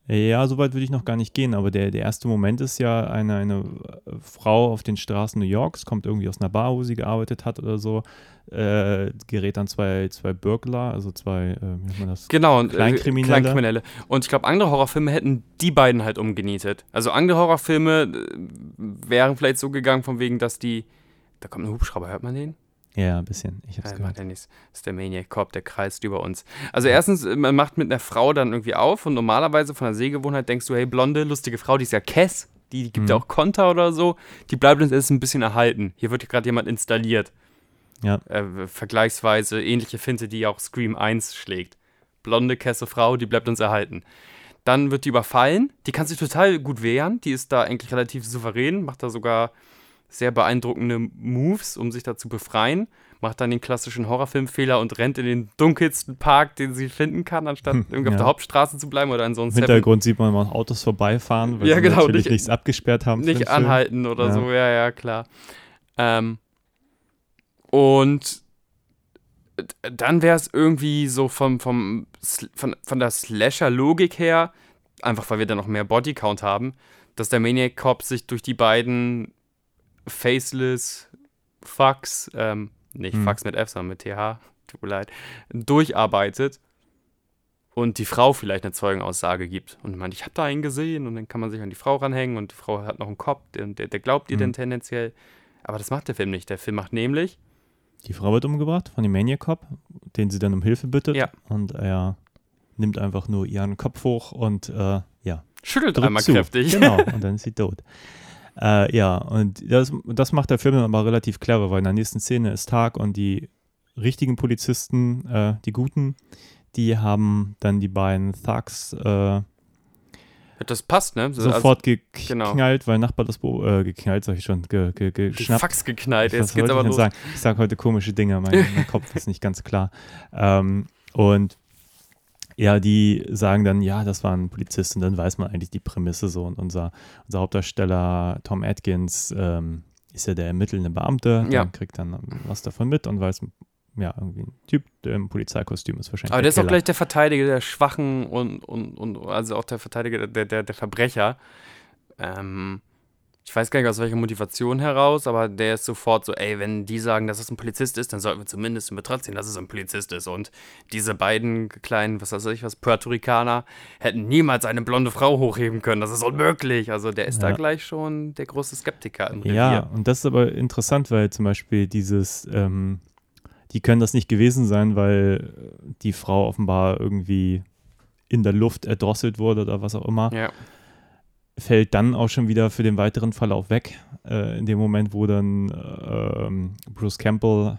Ja, so weit würde ich noch gar nicht gehen, aber der, der erste Moment ist ja eine, eine äh, Frau auf den Straßen New Yorks, kommt irgendwie aus einer Bar, wo sie gearbeitet hat oder so, äh, gerät an zwei, zwei Burglar, also zwei, äh, wie nennt man das? Genau, und, äh, Kleinkriminelle. Kleinkriminelle. Und ich glaube, andere Horrorfilme hätten die beiden halt umgenietet. Also andere Horrorfilme äh, wären vielleicht so gegangen, von wegen, dass die. Da kommt ein Hubschrauber, hört man den? Ja, ein bisschen, ich hab's Nein, gehört. macht. Das ist der Maniac Cop, der kreist über uns. Also erstens, äh, man macht mit einer Frau dann irgendwie auf und normalerweise von der Sehgewohnheit denkst du, hey, blonde, lustige Frau, die ist ja Kess, die, gibt ja Mhm. auch Konter oder so, die bleibt uns erst ein bisschen erhalten. Hier wird gerade jemand installiert. Ja. Äh, vergleichsweise ähnliche Finte, die auch Scream 1 schlägt. Blonde, Kesse Frau, die bleibt uns erhalten. Dann wird die überfallen, die kann sich total gut wehren, die ist da eigentlich relativ souverän, macht da sogar sehr beeindruckende Moves, um sich da zu befreien. Macht dann den klassischen Horrorfilmfehler und rennt in den dunkelsten Park, den sie finden kann, anstatt Hm, irgendwie auf ja. der Hauptstraße zu bleiben oder in so einem Im Hintergrund sieht man mal Autos vorbeifahren, weil Ja, sie genau, natürlich nicht- nichts abgesperrt haben. nicht anhalten oder Ja. so, ja, ja, klar. Ähm, und dann wäre es irgendwie so vom, vom, von, von der Slasher-Logik her, einfach weil wir dann noch mehr Bodycount haben, dass der Maniac Cop sich durch die beiden Faceless Fucks, ähm, nicht Hm. Fucks mit F, sondern mit TH, tut mir leid, durcharbeitet und die Frau vielleicht eine Zeugenaussage gibt und meint, ich habe da einen gesehen und dann kann man sich an die Frau ranhängen und die Frau hat noch einen Kopf, der, der, glaubt ihr Mhm. denn tendenziell. Aber das macht der Film nicht. Der Film macht nämlich, Die Frau wird umgebracht von dem Maniac Cop, den sie dann um Hilfe bittet. Ja. Und er nimmt einfach nur ihren Kopf hoch und äh, ja, schüttelt einmal zu. kräftig. Genau, und dann ist sie tot. Äh, ja, und das, das macht der Film dann aber relativ clever, weil in der nächsten Szene ist Tag und die richtigen Polizisten, äh, die guten, die haben dann die beiden Thugs äh, Das passt, ne? So, sofort genau. geknallt, weil Nachbar das Bo äh, geknallt, sag ich schon, ge, ge, Also, geschnappt. Fax geknallt. Jetzt geht's aber los. sagen? Ich sage heute komische Dinge, mein, mein Kopf ist nicht ganz klar. Ähm, und ja, die sagen dann, ja, das war ein Polizist und dann weiß man eigentlich die Prämisse so. Und unser, unser Hauptdarsteller Tom Atkins ähm, ist ja der ermittelnde Beamte, Ja. der kriegt dann was davon mit und weiß, ja, irgendwie ein Typ der im Polizeikostüm ist wahrscheinlich Aber der ist auch gleich der Verteidiger der Schwachen und, und, und also auch der Verteidiger der, der, der Verbrecher. Ähm, ich weiß gar nicht aus welcher Motivation heraus, aber der ist sofort so, ey, wenn die sagen, dass es ein Polizist ist, dann sollten wir zumindest in Betracht ziehen, dass es ein Polizist ist. Und diese beiden kleinen, was weiß ich, was, Puerto Ricaner hätten niemals eine blonde Frau hochheben können. Das ist unmöglich. Also der ist da Ja. gleich schon der große Skeptiker im Revier. Ja, und das ist aber interessant, weil zum Beispiel dieses, ähm, die können das nicht gewesen sein, weil die Frau offenbar irgendwie in der Luft erdrosselt wurde oder was auch immer, ja. Fällt dann auch schon wieder für den weiteren Verlauf weg. Äh, in dem Moment, wo dann äh, Bruce Campbell,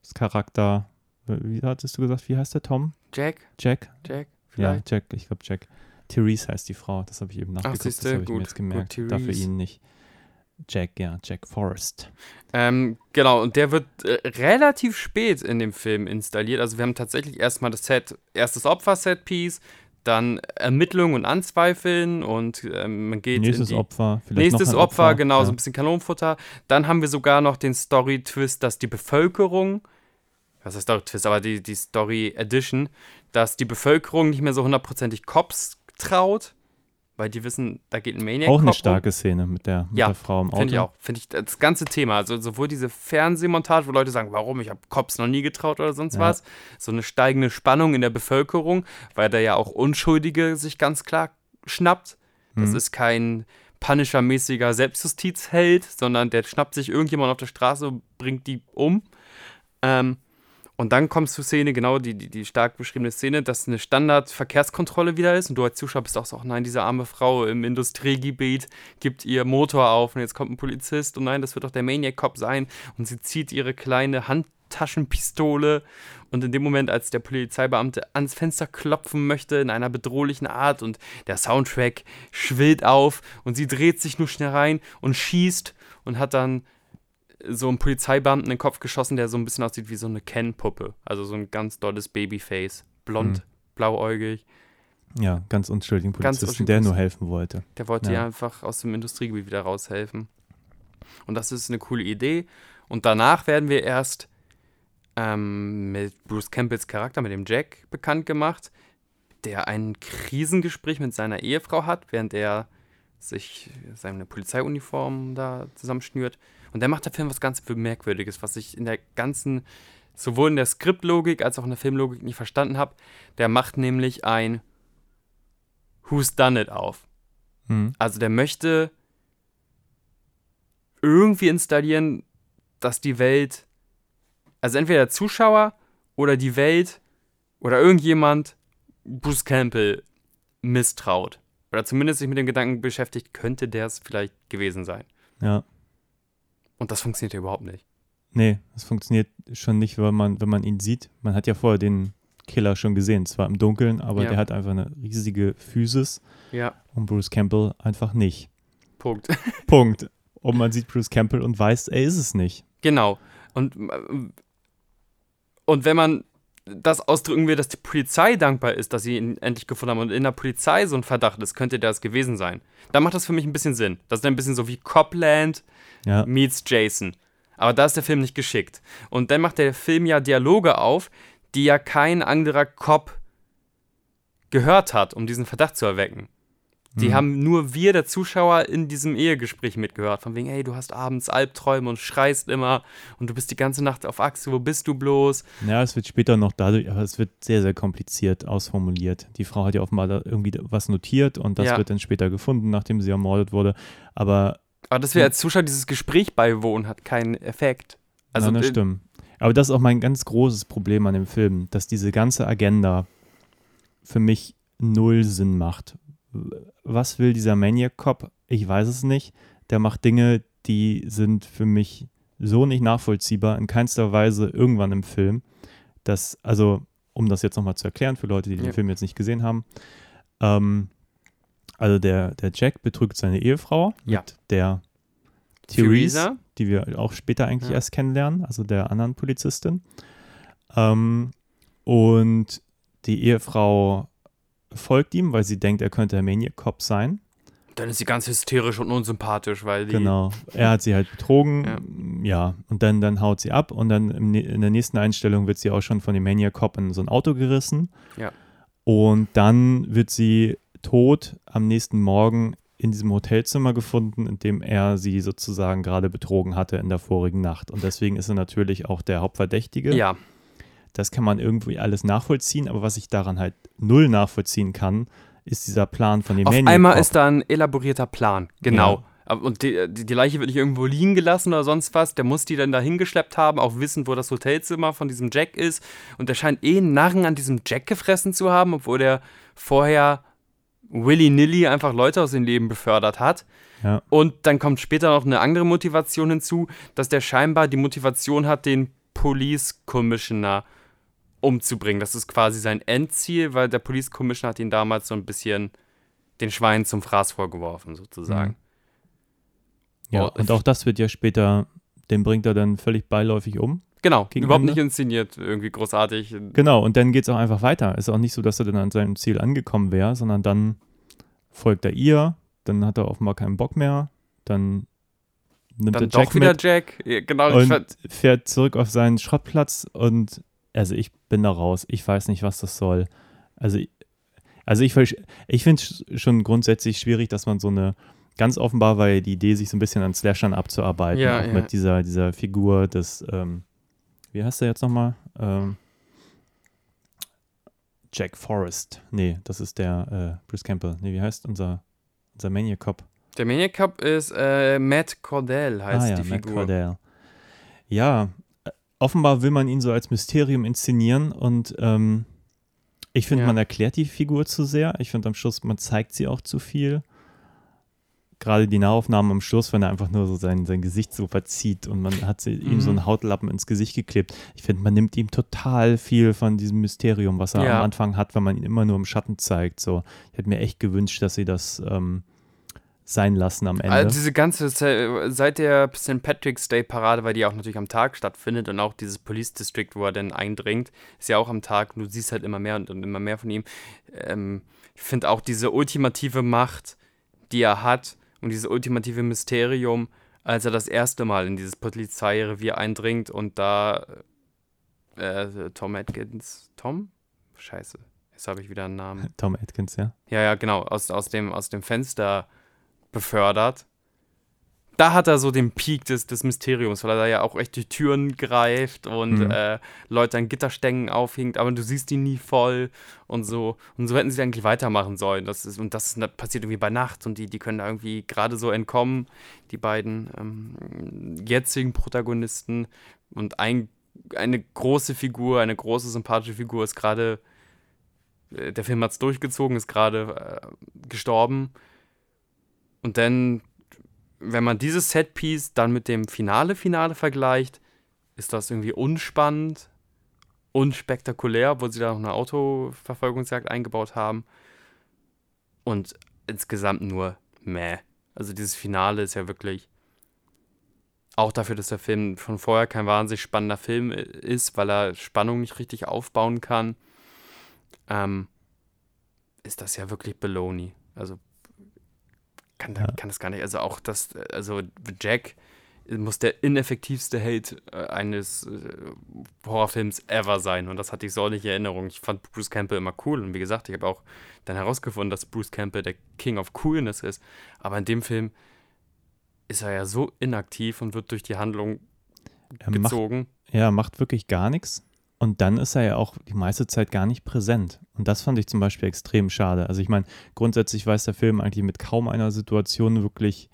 das Charakter, wie hattest du gesagt, wie heißt der Tom? Jack, Jack? Jack, Ja, vielleicht. Jack, ich glaube Jack. Therese heißt die Frau, das habe ich eben nachgeguckt, das siehste, habe ich mir jetzt gemerkt. gut, Dafür ihn nicht. Jack, ja, Jack Forrest. Ähm, genau, und der wird äh, relativ spät in dem Film installiert. Also wir haben tatsächlich erstmal das Set, erstes Opfer-Set-Piece, dann Ermittlung und Anzweifeln und ähm, man geht Nächstes in die, Opfer, vielleicht Nächstes ein Opfer, genau, ja. so ein bisschen Kanonenfutter. Dann haben wir sogar noch den Story-Twist, dass die Bevölkerung, was heißt Story-Twist, aber die, die Story-Edition, dass die Bevölkerung nicht mehr so hundertprozentig Cops traut, weil die wissen, da geht ein Maniac Auch eine Cop um. starke Szene mit der, mit Ja, der Frau im Auto. Finde ich auch. Finde ich das ganze Thema. Also sowohl diese Fernsehmontage, wo Leute sagen, warum, ich habe Cops noch nie getraut oder sonst Ja. was. So eine steigende Spannung in der Bevölkerung, weil der ja auch Unschuldige sich ganz klar schnappt. Das Mhm. ist kein Punisher-mäßiger Selbstjustizheld, sondern der schnappt sich irgendjemand auf der Straße und bringt die um. Ähm, und dann kommt zur Szene, genau die, die, die stark beschriebene Szene, dass eine Standard-Verkehrskontrolle wieder ist. Und du als Zuschauer bist auch so, ach nein, diese arme Frau im Industriegebiet gibt ihr Motor auf und jetzt kommt ein Polizist. Und nein, das wird doch der Maniac-Cop sein. Und sie zieht ihre kleine Handtaschenpistole. Und in dem Moment, als der Polizeibeamte ans Fenster klopfen möchte in einer bedrohlichen Art und der Soundtrack schwillt auf und sie dreht sich nur schnell rein und schießt und hat dann so einen Polizeibeamten in den Kopf geschossen, der so ein bisschen aussieht wie so eine Ken-Puppe. Also so ein ganz dolles Babyface. Blond, Mhm. blauäugig. Ja, ganz unschuldigen Ganz Polizisten, der unschuldig. nur helfen wollte. Der wollte Ja. ihr einfach aus dem Industriegebiet wieder raushelfen. Und das ist eine coole Idee. Und danach werden wir erst ähm, mit Bruce Campbells Charakter, mit dem Jack, bekannt gemacht, der ein Krisengespräch mit seiner Ehefrau hat, während er sich seine Polizeiuniform da zusammenschnürt. Und der macht der Film was ganz Merkwürdiges, was ich in der ganzen, sowohl in der Skriptlogik als auch in der Filmlogik nicht verstanden habe. Der macht nämlich ein Who's Done It auf. Mhm. Also der möchte irgendwie installieren, dass die Welt, also entweder der Zuschauer oder die Welt oder irgendjemand Bruce Campbell misstraut. Oder zumindest sich mit dem Gedanken beschäftigt, könnte der es vielleicht gewesen sein. Ja. Und das funktioniert ja überhaupt nicht. Nee, das funktioniert schon nicht, wenn man, wenn man ihn sieht. Man hat ja vorher den Killer schon gesehen, zwar im Dunkeln, aber Ja. der hat einfach eine riesige Physis Ja, und Bruce Campbell einfach nicht. Punkt. Punkt. Und man sieht Bruce Campbell und weiß, er ist es nicht. Genau. Und, ähm, und wenn man das ausdrücken will, dass die Polizei dankbar ist, dass sie ihn endlich gefunden haben und in der Polizei so ein Verdacht ist, könnte es gewesen sein. Dann macht das für mich ein bisschen Sinn. Das ist ein bisschen so wie Copland Ja, meets Jason. Aber da ist der Film nicht geschickt. Und dann macht der Film ja Dialoge auf, die ja kein anderer Cop gehört hat, um diesen Verdacht zu erwecken. Die Mhm. haben nur wir, der Zuschauer, in diesem Ehegespräch mitgehört. Von wegen, hey, du hast abends Albträume und schreist immer und du bist die ganze Nacht auf Achse, wo bist du bloß? ja, es wird später noch dadurch, aber es wird sehr, sehr kompliziert ausformuliert. Die Frau hat ja offenbar irgendwie was notiert und das Ja. wird dann später gefunden, nachdem sie ermordet wurde. Aber Aber dass wir als Zuschauer dieses Gespräch beiwohnen, hat keinen Effekt. Also, Also, das stimmt. Aber das ist auch mein ganz großes Problem an dem Film, dass diese ganze Agenda für mich null Sinn macht. Was will dieser Maniac Cop? Ich weiß es nicht. Der macht Dinge, die sind für mich so nicht nachvollziehbar, in keinster Weise irgendwann im Film. dass, also, um das jetzt nochmal zu erklären für Leute, die den Ja. Film jetzt nicht gesehen haben, ähm, also der, der Jack betrügt seine Ehefrau Ja. mit der Theresa. die wir auch später eigentlich Ja. erst kennenlernen, also der anderen Polizistin. Ähm, und die Ehefrau folgt ihm, weil sie denkt, er könnte der Maniac Cop sein. Dann ist sie ganz hysterisch und unsympathisch, weil die. Genau. Er hat sie halt betrogen. Ja. Und dann, dann haut sie ab und dann in der nächsten Einstellung wird sie auch schon von dem Maniac Cop in so ein Auto gerissen. Ja. Und dann wird sie tot am nächsten Morgen in diesem Hotelzimmer gefunden, in dem er sie sozusagen gerade betrogen hatte in der vorigen Nacht. Und deswegen ist er natürlich auch der Hauptverdächtige. Ja, Das kann man irgendwie alles nachvollziehen, aber was ich daran halt null nachvollziehen kann, ist dieser Plan von dem auf Maniac einmal ist da ein elaborierter Plan. Genau. Aber- Und die, die, die Leiche wird nicht irgendwo liegen gelassen oder sonst was. Der muss die dann da hingeschleppt haben, auch wissen, wo das Hotelzimmer von diesem Jack ist. Und der scheint eh einen Narren an diesem Jack gefressen zu haben, obwohl der vorher willy-nilly einfach Leute aus dem Leben befördert hat. Ja. Und dann kommt später noch eine andere Motivation hinzu, dass der scheinbar die Motivation hat, den Police Commissioner umzubringen. Das ist quasi sein Endziel, weil der Police Commissioner hat ihn damals so ein bisschen den Schwein zum Fraß vorgeworfen, sozusagen. Ja, Oh, und auch das wird ja später, den bringt er dann völlig beiläufig um. Genau, überhaupt Ende? nicht inszeniert, irgendwie großartig. Genau, und dann geht es auch einfach weiter. Ist auch nicht so, dass er dann an seinem Ziel angekommen wäre, sondern dann folgt er ihr, dann hat er offenbar keinen Bock mehr, dann nimmt Dann er Jack doch wieder mit Jack. Ja, Genau, und fährt zurück auf seinen Schrottplatz und also ich bin da raus. Ich weiß nicht, was das soll. Also ich, Also ich, ich finde es schon grundsätzlich schwierig, dass man so eine, ganz offenbar war ja die Idee, sich so ein bisschen an Slashern abzuarbeiten, Ja, auch ja. mit dieser, dieser Figur des, ähm, wie heißt der jetzt nochmal? Ähm, Jack Forrest. Nee, das ist der äh, Bruce Campbell. Nee, wie heißt unser, unser Maniac Cop? Der Maniac Cop ist äh, Matt Cordell, heißt ah ja, die Matt Figur. Cordell. Ja, offenbar will man ihn so als Mysterium inszenieren und ähm, ich finde, Ja. man erklärt die Figur zu sehr. Ich finde am Schluss, man zeigt sie auch zu viel. Gerade die Nahaufnahmen am Schluss, wenn er einfach nur so sein, sein Gesicht so verzieht und man hat sie, ihm so Mhm. einen Hautlappen ins Gesicht geklebt. Ich finde, man nimmt ihm total viel von diesem Mysterium, was er Ja. am Anfang hat, wenn man ihn immer nur im Schatten zeigt. So, ich hätte mir echt gewünscht, dass sie das ähm, sein lassen am Ende. Also diese ganze, Ze- seit der St. Patrick's Day Parade, weil die auch natürlich am Tag stattfindet und auch dieses Police District, wo er dann eindringt, ist ja auch am Tag. Du siehst halt immer mehr und, und immer mehr von ihm. Ähm, ich finde auch diese ultimative Macht, die er hat und dieses ultimative Mysterium, als er das erste Mal in dieses Polizeirevier eindringt und da äh, Tom Atkins, Tom? Scheiße, jetzt habe ich wieder einen Namen. Tom Atkins, ja. Ja, ja, genau, aus, aus, dem, aus dem Fenster befördert. Da hat er so den Peak des, des Mysteriums, weil er da ja auch echt durch Türen greift und Mhm. äh, Leute an Gitterstängen aufhängt, aber du siehst ihn nie voll und so. Und so hätten sie eigentlich weitermachen sollen. Das ist, und das ist, passiert irgendwie bei Nacht und die, die können da irgendwie gerade so entkommen, die beiden ähm, jetzigen Protagonisten. Und ein, eine große Figur, eine große sympathische Figur ist gerade, äh, der Film hat es durchgezogen, ist gerade äh, gestorben. Und dann, wenn man dieses Setpiece dann mit dem Finale-Finale vergleicht, ist das irgendwie unspannend, unspektakulär, wo sie da noch eine Autoverfolgungsjagd eingebaut haben. Und insgesamt nur meh. Also dieses Finale ist ja wirklich auch dafür, dass der Film von vorher kein wahnsinnig spannender Film ist, weil er Spannung nicht richtig aufbauen kann, ähm, ist das ja wirklich Baloney. Also kann, Ja. kann das gar nicht. Also auch das, also Jack muss der ineffektivste Held äh, eines äh, Horrorfilms ever sein. Und das hatte ich so nicht in Erinnerung. Ich fand Bruce Campbell immer cool. Und wie gesagt, ich habe auch dann herausgefunden, dass Bruce Campbell der King of Coolness ist. Aber in dem Film ist er ja so inaktiv und wird durch die Handlung Er macht, gezogen. ja, macht wirklich gar nichts. Und dann ist er ja auch die meiste Zeit gar nicht präsent. Und das fand ich zum Beispiel extrem schade. Also ich meine, grundsätzlich weiß der Film eigentlich mit kaum einer Situation wirklich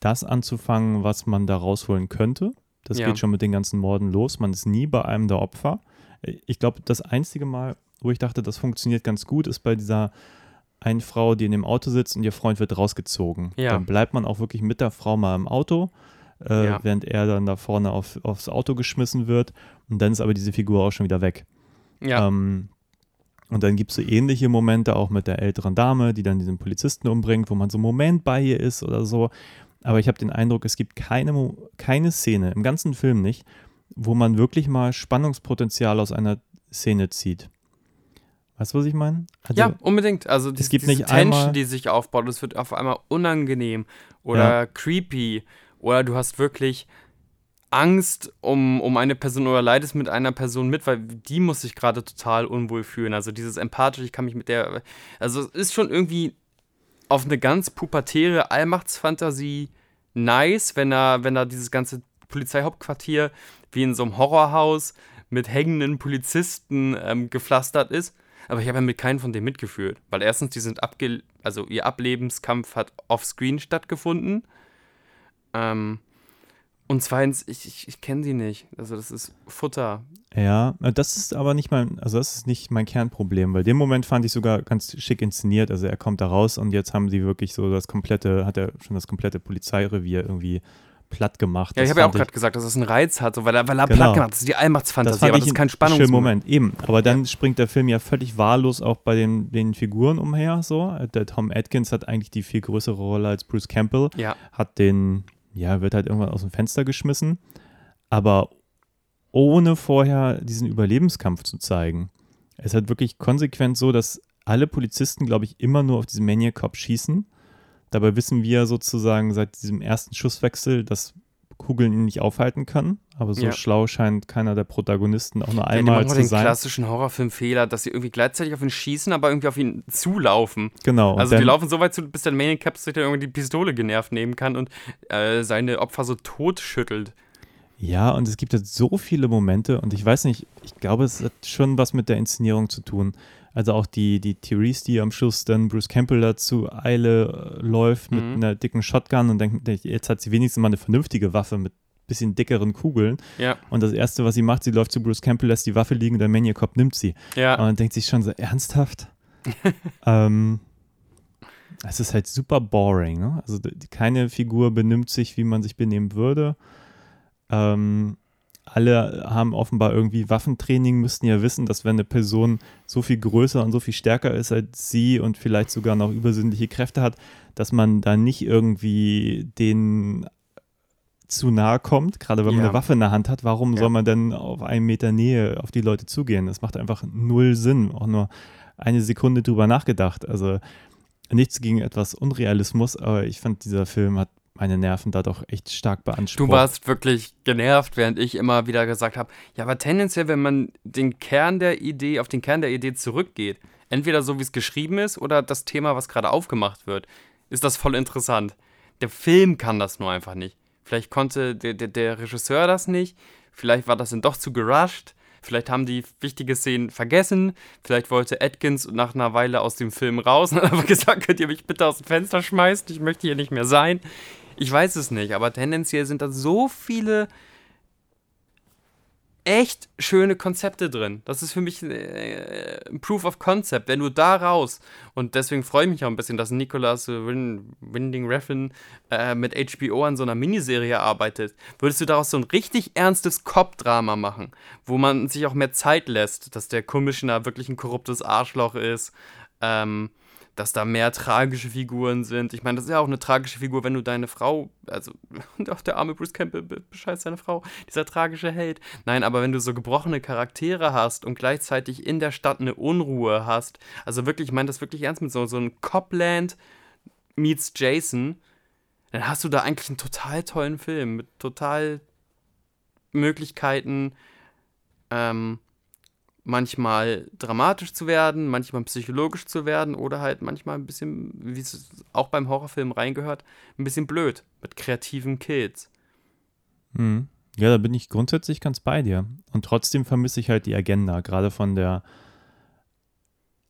das anzufangen, was man da rausholen könnte. Das Ja. geht schon mit den ganzen Morden los. Man ist nie bei einem der Opfer. Ich glaube, das einzige Mal, wo ich dachte, das funktioniert ganz gut, ist bei dieser einen Frau, die in dem Auto sitzt und ihr Freund wird rausgezogen. Ja. Dann bleibt man auch wirklich mit der Frau mal im Auto, äh, Ja. während er dann da vorne auf, aufs Auto geschmissen wird. Und dann ist aber diese Figur auch schon wieder weg. Ja, Ähm, und dann gibt es so ähnliche Momente auch mit der älteren Dame, die dann diesen Polizisten umbringt, wo man so einen Moment bei ihr ist oder so. Aber ich habe den Eindruck, es gibt keine, keine Szene, im ganzen Film nicht, wo man wirklich mal Spannungspotenzial aus einer Szene zieht. Weißt du, was ich meine? Also, ja, unbedingt. Also die, gibt diese nicht Tension, einmal- die sich aufbaut, es wird auf einmal unangenehm oder creepy oder du hast wirklich Angst um, um eine Person oder leidest mit einer Person mit, weil die muss sich gerade total unwohl fühlen. Also dieses empathisch, ich kann mich mit der, also es ist schon irgendwie auf eine ganz pubertäre Allmachtsfantasie nice, wenn er, wenn er dieses ganze Polizeihauptquartier wie in so einem Horrorhaus mit hängenden Polizisten ähm, gepflastert ist. Aber ich habe ja mit keinem von denen mitgefühlt. Weil erstens, die sind abge... Also ihr Ablebenskampf hat offscreen stattgefunden. Ähm, und zweitens, ich, ich, ich kenne sie nicht. Also das ist Futter. Ja, das ist aber nicht mein, also das ist nicht mein Kernproblem, weil den Moment fand ich sogar ganz schick inszeniert. Also er kommt da raus und jetzt haben sie wirklich so das komplette, hat er schon das komplette Polizeirevier irgendwie platt gemacht. Ja, Das ich habe ja auch gerade gesagt, dass es einen Reiz hat, so, weil er, weil er Genau. platt gemacht hat. Das ist die das Allmachtsfantasie, fand aber das ist kein Spannungsmoment. Moment, eben. Aber dann springt der Film ja völlig wahllos auch bei den, den Figuren umher. So. Der Tom Atkins hat eigentlich die viel größere Rolle als Bruce Campbell. Ja, hat den, ja, wird halt irgendwann aus dem Fenster geschmissen, aber ohne vorher diesen Überlebenskampf zu zeigen. Es ist halt wirklich konsequent so, dass alle Polizisten, glaube ich, immer nur auf diesen Maniac Cop schießen. Dabei wissen wir sozusagen seit diesem ersten Schusswechsel, dass Kugeln ihn nicht aufhalten können. Aber so Ja. schlau scheint keiner der Protagonisten auch nur Ja, einmal auch zu den sein. klassischen Horrorfilmfehler, dass sie irgendwie gleichzeitig auf ihn schießen, aber irgendwie auf ihn zulaufen. Genau. Also die laufen so weit zu, bis der Maniac Cap sich dann irgendwie die Pistole genervt nehmen kann und äh, seine Opfer so tot schüttelt. Ja, und es gibt jetzt so viele Momente und ich weiß nicht, ich glaube, es hat schon was mit der Inszenierung zu tun. Also auch die, die Therese, die am Schluss dann Bruce Campbell dazu Eile äh, läuft mit Mhm. einer dicken Shotgun und denkt, jetzt hat sie wenigstens mal eine vernünftige Waffe mit bisschen dickeren Kugeln. Ja, Und das Erste, was sie macht, sie läuft zu Bruce Campbell, lässt die Waffe liegen, der Maniac Cop nimmt sie. ja. Und denkt sich schon so, ernsthaft? ähm, es ist halt super boring. Ne? Also keine Figur benimmt sich, wie man sich benehmen würde. Ähm, alle haben offenbar irgendwie Waffentraining, müssten ja wissen, dass wenn eine Person so viel größer und so viel stärker ist als sie und vielleicht sogar noch übersinnliche Kräfte hat, dass man da nicht irgendwie den zu nahe kommt, gerade wenn man Ja. eine Waffe in der Hand hat, warum Ja. soll man denn auf einen Meter Nähe auf die Leute zugehen? Das macht einfach null Sinn, auch nur eine Sekunde drüber nachgedacht. Also nichts gegen etwas Unrealismus, aber ich fand, dieser Film hat meine Nerven da doch echt stark beansprucht. Du warst wirklich genervt, während ich immer wieder gesagt habe, ja, aber tendenziell, wenn man den Kern der Idee, auf den Kern der Idee zurückgeht, entweder so wie es geschrieben ist oder das Thema, was gerade aufgemacht wird, ist das voll interessant. Der Film kann das nur einfach nicht. Vielleicht konnte der, der, der Regisseur das nicht, vielleicht war das dann doch zu gerusht, vielleicht haben die wichtige Szenen vergessen, vielleicht wollte Atkins nach einer Weile aus dem Film raus und hat einfach gesagt, könnt ihr mich bitte aus dem Fenster schmeißen, ich möchte hier nicht mehr sein. Ich weiß es nicht, aber tendenziell sind da so viele echt schöne Konzepte drin. Das ist für mich äh, ein Proof of Concept, wenn du da raus und deswegen freue ich mich auch ein bisschen, dass Nicolas äh, Win Winding Refn äh, mit HBO an so einer Miniserie arbeitet. Würdest du daraus so ein richtig ernstes Cop-Drama machen, wo man sich auch mehr Zeit lässt, dass der Commissioner wirklich ein korruptes Arschloch ist, ähm, dass da mehr tragische Figuren sind. Ich meine, das ist ja auch eine tragische Figur, wenn du deine Frau, also und auch der arme Bruce Campbell be- bescheißt seine Frau, dieser tragische Held. Nein, aber wenn du so gebrochene Charaktere hast und gleichzeitig in der Stadt eine Unruhe hast, also wirklich, ich meine das wirklich ernst mit so, so einem Copland meets Jason, dann hast du da eigentlich einen total tollen Film mit total Möglichkeiten, ähm, manchmal dramatisch zu werden, manchmal psychologisch zu werden oder halt manchmal ein bisschen, wie es auch beim Horrorfilm reingehört, ein bisschen blöd mit kreativen Kills. Mhm. Ja, da bin ich grundsätzlich ganz bei dir. Und trotzdem vermisse ich halt die Agenda, gerade von der,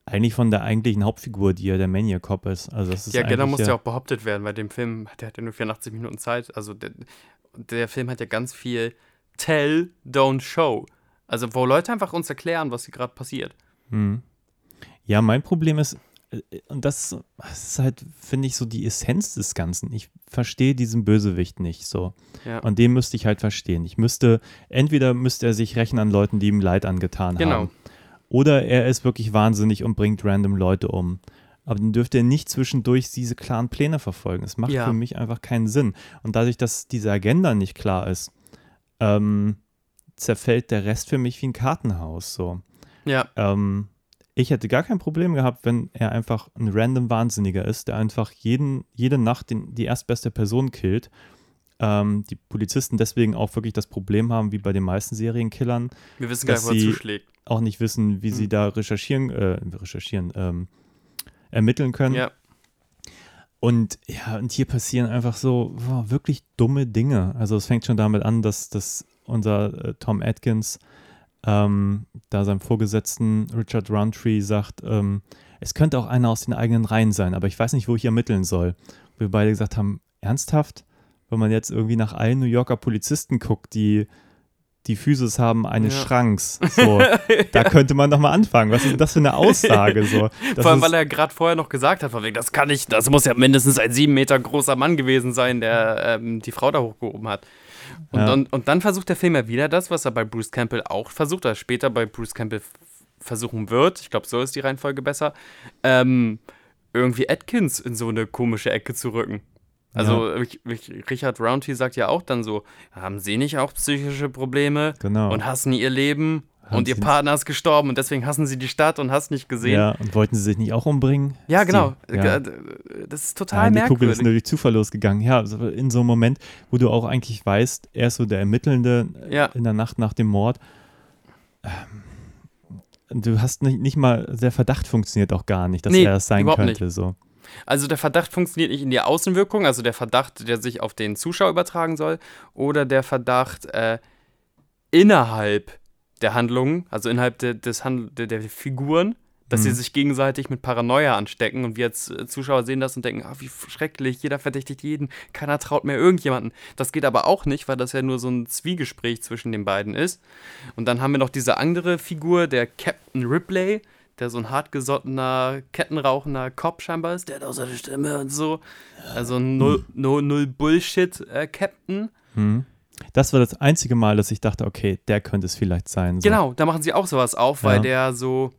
eigentlich von der eigentlichen Hauptfigur, die ja der Maniac Cop ist. Also das ist Die Agenda muss ja auch behauptet werden, weil dem Film, der hat ja nur 84 Minuten Zeit, also der, der Film hat ja ganz viel Tell, Don't Show. Also wo Leute einfach uns erklären, was hier gerade passiert. Mhm. Ja, mein Problem ist, äh, und das, das ist halt, finde ich, so die Essenz des Ganzen. Ich verstehe diesen Bösewicht nicht so. Ja. Und den müsste ich halt verstehen. Ich müsste, entweder müsste er sich rächen an Leuten, die ihm Leid angetan Genau. haben. Oder er ist wirklich wahnsinnig und bringt random Leute um. Aber dann dürfte er nicht zwischendurch diese klaren Pläne verfolgen. Es macht Ja. für mich einfach keinen Sinn. Und dadurch, dass diese Agenda nicht klar ist, ähm, zerfällt der Rest für mich wie ein Kartenhaus. So. Ja, Ähm, ich hätte gar kein Problem gehabt, wenn er einfach ein random Wahnsinniger ist, der einfach jeden, jede Nacht den, die erstbeste Person killt. Ähm, die Polizisten deswegen auch wirklich das Problem haben, wie bei den meisten Serienkillern, wir wissen gar dass nicht, wo er sie- zuschlägt. auch nicht wissen, wie sie Hm. da recherchieren, äh, recherchieren, ähm, ermitteln können. Ja, Und ja, und hier passieren einfach so wow, wirklich dumme Dinge. Also es fängt schon damit an, dass, dass unser äh, Tom Atkins ähm, da seinem Vorgesetzten Richard Roundtree sagt, ähm, es könnte auch einer aus den eigenen Reihen sein, aber ich weiß nicht, wo ich ermitteln soll. Wir beide gesagt haben, ernsthaft? Wenn man jetzt irgendwie nach allen New Yorker Polizisten guckt, die die Physis haben eines Ja. Schranks. So, da könnte man doch mal anfangen. Was ist denn das für eine Aussage? So, Vor allem, weil er gerade vorher noch gesagt hat, von wegen, das kann ich, das muss ja mindestens ein sieben Meter großer Mann gewesen sein, der ähm, die Frau da hochgehoben hat. Und, Ja. dann, und dann versucht der Film ja wieder das, was er bei Bruce Campbell auch versucht, oder später bei Bruce Campbell versuchen wird. Ich glaube, so ist die Reihenfolge besser. Ähm, irgendwie Atkins in so eine komische Ecke zu rücken. Also Rich- Rich- Richard Roundtree sagt ja auch dann so, haben Sie nicht auch psychische Probleme Genau. und hassen Ihr Leben? Haben und ihr Partner ist gestorben und deswegen hassen sie die Stadt und hast nicht gesehen. Ja, und wollten sie sich nicht auch umbringen? Ja, genau. Die, ja. Äh, Das ist total Nein, die Kugel ist merkwürdig. nur durch Zufall losgegangen. Ja, in so einem Moment, wo du auch eigentlich weißt, er ist so der Ermittelnde äh, Ja. in der Nacht nach dem Mord. Ähm, du hast nicht, nicht mal, der Verdacht funktioniert auch gar nicht, dass Nee, er es sein überhaupt könnte. So. Also der Verdacht funktioniert nicht in der Außenwirkung, also der Verdacht, der sich auf den Zuschauer übertragen soll, oder der Verdacht äh, innerhalb der Handlungen, also innerhalb de, des Hand der, der Figuren, dass sie Mhm. sich gegenseitig mit Paranoia anstecken und wir als äh, Zuschauer sehen das und denken, ah, wie schrecklich, jeder verdächtigt jeden, keiner traut mehr irgendjemanden. Das geht aber auch nicht, weil das ja nur so ein Zwiegespräch zwischen den beiden ist. Und dann haben wir noch diese andere Figur, der Captain Ripley, der so ein hartgesottener, kettenrauchender Cop scheinbar ist, der hat auch seine Stimme und so. Also ein null, null, null Bullshit-Captain. Mhm. Das war das einzige Mal, dass ich dachte, okay, der könnte es vielleicht sein. So. Genau, da machen sie auch sowas auf, weil Ja. der so.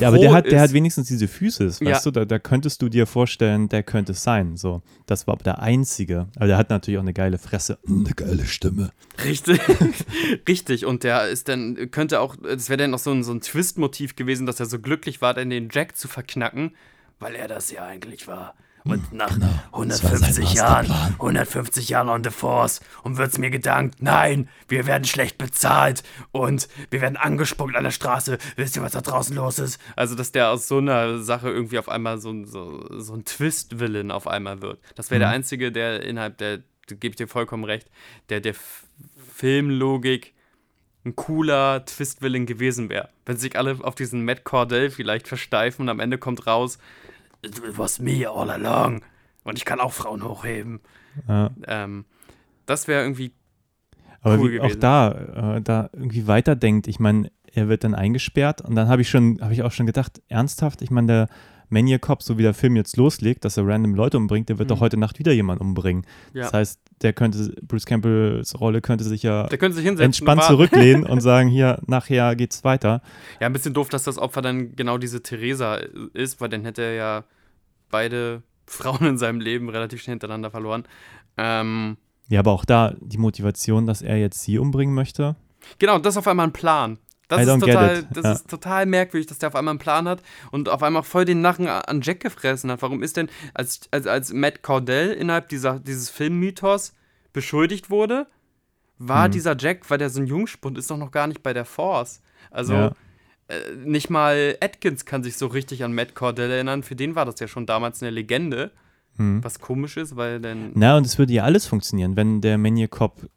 Ja, aber der hat, der hat wenigstens diese Füße, weißt Ja. du, da, da könntest du dir vorstellen, der könnte es sein. So, das war aber der einzige. Aber der hat natürlich auch eine geile Fresse, eine geile Stimme. Richtig, richtig. Und der ist dann, könnte auch, es wäre dann noch so ein, so ein Twist-Motiv gewesen, dass er so glücklich war, dann den Jack zu verknacken, weil er das ja eigentlich war. Und nach genau. 150 Jahren, 150 Jahren on the Force und wird's mir gedankt, nein, wir werden schlecht bezahlt und wir werden angespuckt an der Straße. Wisst ihr, was da draußen los ist? Also, dass der aus so einer Sache irgendwie auf einmal so, ein- so, so ein Twist-Villain auf einmal wird. Das wäre der einzige, der innerhalb der, da gebe ich dir vollkommen recht, der der F Filmlogik ein cooler Twist-Villain gewesen wäre. Wenn sich alle auf diesen Matt Cordell vielleicht versteifen und am Ende kommt raus, it was me all along. Und ich kann auch Frauen hochheben. Ja. Ähm, das wäre irgendwie, Aber Cool wie, auch gewesen. da, äh, da irgendwie weiterdenkt, ich meine, er wird dann eingesperrt und dann habe ich schon, habe ich auch schon gedacht, ernsthaft, ich meine, der Maniac Cop, so wie der Film jetzt loslegt, dass er random Leute umbringt, der wird Mhm. doch heute Nacht wieder jemanden umbringen. ja. Das heißt, der könnte, Bruce Campbells Rolle könnte sich ja könnte sich entspannt warten. zurücklehnen und sagen, hier, nachher geht's weiter. Ja, ein bisschen doof, dass das Opfer dann genau diese Theresa ist, weil dann hätte er ja beide Frauen in seinem Leben relativ schnell hintereinander verloren. Ähm, Ja, aber auch da die Motivation, dass er jetzt sie umbringen möchte. Genau, das ist auf einmal ein Plan. Das, ist total, das Ja. ist total merkwürdig, dass der auf einmal einen Plan hat und auf einmal voll den Nachen an Jack gefressen hat. Warum ist denn, als, als, als Matt Cordell innerhalb dieser, dieses Filmmythos beschuldigt wurde, war Hm. dieser Jack, weil der so ein Jungspund ist, doch noch gar nicht bei der Force. Also Ja. äh, nicht mal Atkins kann sich so richtig an Matt Cordell erinnern. Für den war das ja schon damals eine Legende. Hm. Was komisch ist, weil dann. Na, und es würde ja alles funktionieren, wenn der Maniac Cop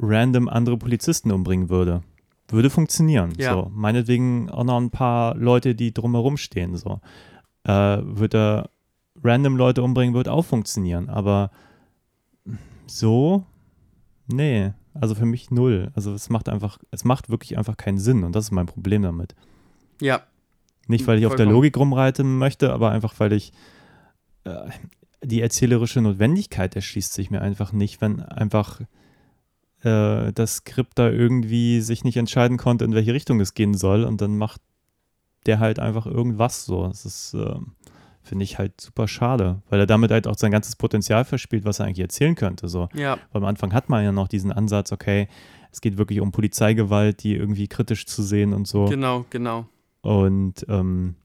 random andere Polizisten umbringen würde. Würde funktionieren. Ja. So. Meinetwegen auch noch ein paar Leute, die drumherum stehen. So. Äh, würde er random Leute umbringen, wird auch funktionieren. Aber so, nee. Also für mich null. Also es macht einfach, es macht wirklich einfach keinen Sinn und das ist mein Problem damit. Ja, Nicht, weil ich auf der Vollkommen. Logik rumreiten möchte, aber einfach, weil ich äh, die erzählerische Notwendigkeit erschließt sich mir einfach nicht, wenn einfach äh, das Skript da irgendwie sich nicht entscheiden konnte, in welche Richtung es gehen soll und dann macht der halt einfach irgendwas so. Das ist, ähm, finde ich halt super schade, weil er damit halt auch sein ganzes Potenzial verspielt, was er eigentlich erzählen könnte. So. ja, Weil am Anfang hat man ja noch diesen Ansatz, okay, es geht wirklich um Polizeigewalt, die irgendwie kritisch zu sehen und so. genau, genau. Und ähm,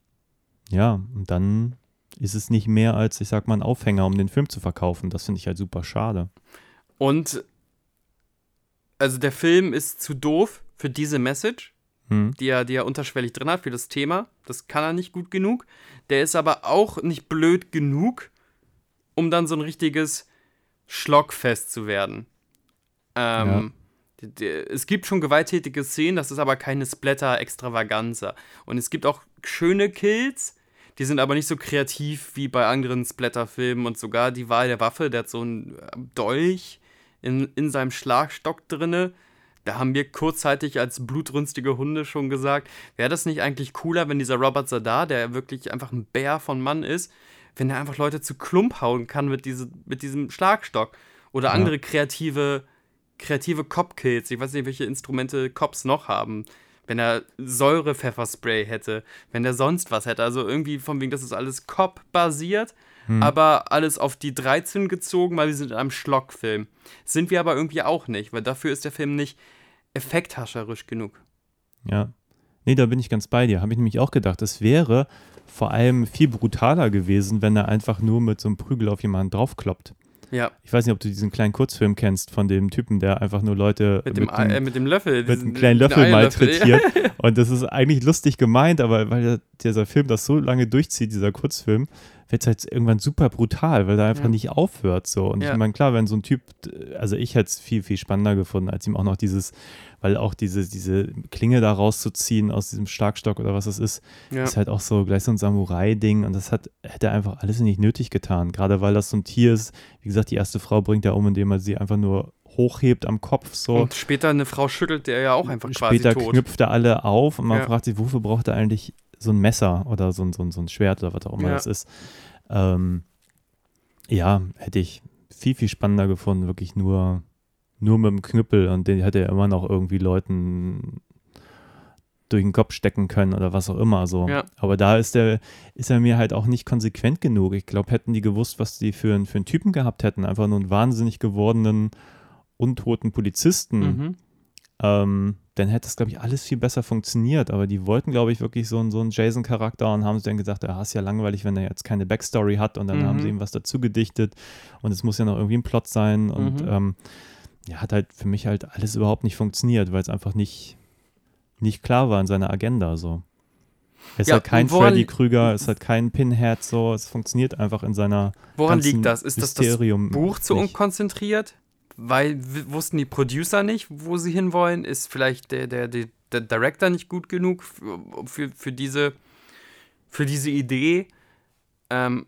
ja, und dann ist es nicht mehr als, ich sag mal, ein Aufhänger, um den Film zu verkaufen. Das finde ich halt super schade. Und also der Film ist zu doof für diese Message, Hm. die er, die er unterschwellig drin hat, für das Thema. Das kann er nicht gut genug. Der ist aber auch nicht blöd genug, um dann so ein richtiges Schlockfest zu werden. Ähm, d- Es gibt schon gewalttätige Szenen, das ist aber keine Splatter-Extravaganza. Und es gibt auch schöne Kills, die sind aber nicht so kreativ wie bei anderen Splatter-Filmen und sogar die Wahl der Waffe, der hat so einen äh, Dolch in, in seinem Schlagstock drinne. Da haben wir kurzzeitig als blutrünstige Hunde schon gesagt, wäre das nicht eigentlich cooler, wenn dieser Robert Sadar, der wirklich einfach ein Bär von Mann ist, wenn er einfach Leute zu Klump hauen kann mit, diese, mit diesem Schlagstock. Oder Ja. andere kreative, kreative Cop-Kills. Ich weiß nicht, welche Instrumente Cops noch haben. Wenn er Säurepfefferspray hätte, wenn er sonst was hätte. Also irgendwie von wegen, das ist alles Cop-basiert, aber alles auf die 13 gezogen, weil wir sind in einem Schlockfilm. Sind wir aber irgendwie auch nicht, weil dafür ist der Film nicht effekthascherisch genug. Ja. Nee, da bin ich ganz bei dir. Habe ich nämlich auch gedacht, es wäre vor allem viel brutaler gewesen, wenn er einfach nur mit so einem Prügel auf jemanden draufkloppt. Ja, Ich weiß nicht, ob du diesen kleinen Kurzfilm kennst von dem Typen, der einfach nur Leute mit dem, Ei- äh, mit dem Löffel. mit einem kleinen Löffel malträtiert. Und das ist eigentlich lustig gemeint, aber weil der, dieser Film das so lange durchzieht, dieser Kurzfilm, wird es halt irgendwann super brutal, weil er einfach Ja. nicht aufhört. So. Und Ja. ich meine, klar, wenn so ein Typ, also ich hätte es viel, viel spannender gefunden, als ihm auch noch dieses, weil auch diese, diese Klinge da rauszuziehen aus diesem Schlagstock oder was es ist, Ja. ist halt auch so gleich so ein Samurai-Ding und das hat, hätte einfach alles nicht nötig getan. Gerade weil das so ein Tier ist, wie gesagt, die erste Frau bringt er um, indem er sie einfach nur hochhebt am Kopf so. Und später eine Frau schüttelt der ja auch einfach quasi Später tot. knüpft er alle auf und man Ja. fragt sich, wofür braucht er eigentlich so ein Messer oder so ein, so ein, so ein Schwert oder was auch immer Ja. das ist. Ähm, ja, hätte ich viel, viel spannender gefunden, wirklich nur, nur mit dem Knüppel und den hätte er immer noch irgendwie Leuten durch den Kopf stecken können oder was auch immer so. Ja. Aber da ist der, ist er mir halt auch nicht konsequent genug. Ich glaube, hätten die gewusst, was die für, einen- für einen Typen gehabt hätten, einfach nur einen wahnsinnig gewordenen, untoten Polizisten, Mhm. ähm, dann hätte das, glaube ich, alles viel besser funktioniert. Aber die wollten, glaube ich, wirklich so, einen- so einen Jason-Charakter und haben sich dann gesagt, ja, ist ja langweilig, wenn er jetzt keine Backstory hat und dann Mhm. haben sie ihm was dazu gedichtet und es muss ja noch irgendwie ein Plot sein und Mhm. ähm, ja, hat halt für mich halt alles überhaupt nicht funktioniert, weil es einfach nicht, nicht klar war in seiner Agenda so. Es ist Ja, halt kein woran- Freddy Krüger, es halt kein Pinhead so, es funktioniert einfach in seiner Woran liegt das? Ist das das Buch zu unkonzentriert? Weil wussten die Producer nicht, wo sie hinwollen? Ist vielleicht der, der, der, der Director nicht gut genug für, für, für, diese, für diese Idee? Ähm,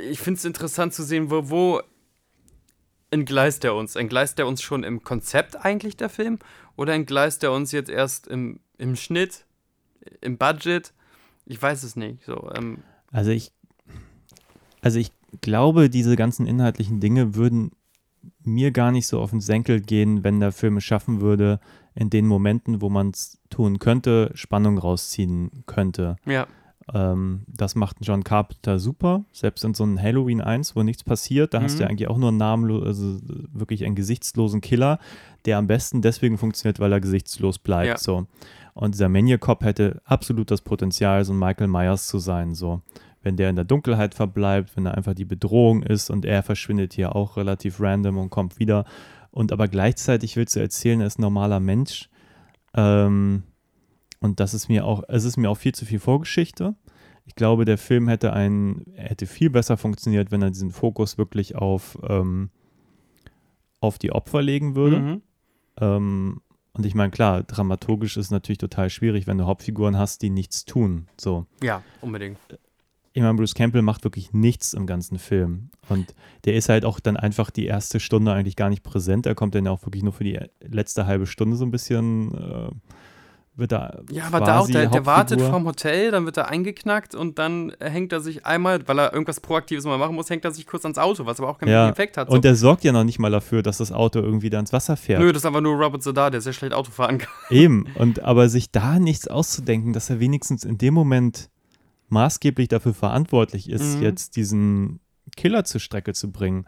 ich finde es interessant zu sehen, wo, wo entgleist er uns? Entgleist er uns schon im Konzept eigentlich, der Film? Oder entgleist er uns jetzt erst im, im Schnitt, im Budget? Ich weiß es nicht. So, ähm, Also ich, also ich glaube, diese ganzen inhaltlichen Dinge würden mir gar nicht so auf den Senkel gehen, wenn der Film es schaffen würde, in den Momenten, wo man es tun könnte, Spannung rausziehen könnte. ja. Ähm, das macht John Carpenter super. Selbst in so einem Halloween 1, wo nichts passiert, da hast du Mhm. ja eigentlich auch nur einen namenlosen, also wirklich einen gesichtslosen Killer, der am besten deswegen funktioniert, weil er gesichtslos bleibt. Ja. So. Und dieser Maniac Cop hätte absolut das Potenzial, so ein Michael Myers zu sein. So. Wenn der in der Dunkelheit verbleibt, wenn er einfach die Bedrohung ist und er verschwindet hier auch relativ random und kommt wieder. Und aber gleichzeitig willst du erzählen, er ist ein normaler Mensch. Ähm, und das ist mir auch, es ist mir auch viel zu viel Vorgeschichte. Ich glaube, der Film hätte ein, hätte viel besser funktioniert, wenn er diesen Fokus wirklich auf, ähm, auf die Opfer legen würde. Mhm. Ähm, und ich meine, klar, dramaturgisch ist natürlich total schwierig, wenn du Hauptfiguren hast, die nichts tun. So. Ja, unbedingt. Ich meine, Bruce Campbell macht wirklich nichts im ganzen Film. Und der ist halt auch dann einfach die erste Stunde eigentlich gar nicht präsent. Er kommt dann auch wirklich nur für die letzte halbe Stunde so ein bisschen, äh, wird er Ja, aber da auch, der, der wartet vom Hotel, dann wird er eingeknackt und dann hängt er sich einmal, weil er irgendwas Proaktives mal machen muss, hängt er sich kurz ans Auto, was aber auch keinen Ja, Effekt hat. So. Und der sorgt ja noch nicht mal dafür, dass das Auto irgendwie da ins Wasser fährt. Nö, das ist einfach nur Robert Zodar, der sehr schlecht Auto fahren kann. Eben. Und aber sich da nichts auszudenken, dass er wenigstens in dem Moment maßgeblich dafür verantwortlich ist, Mhm. jetzt diesen Killer zur Strecke zu bringen,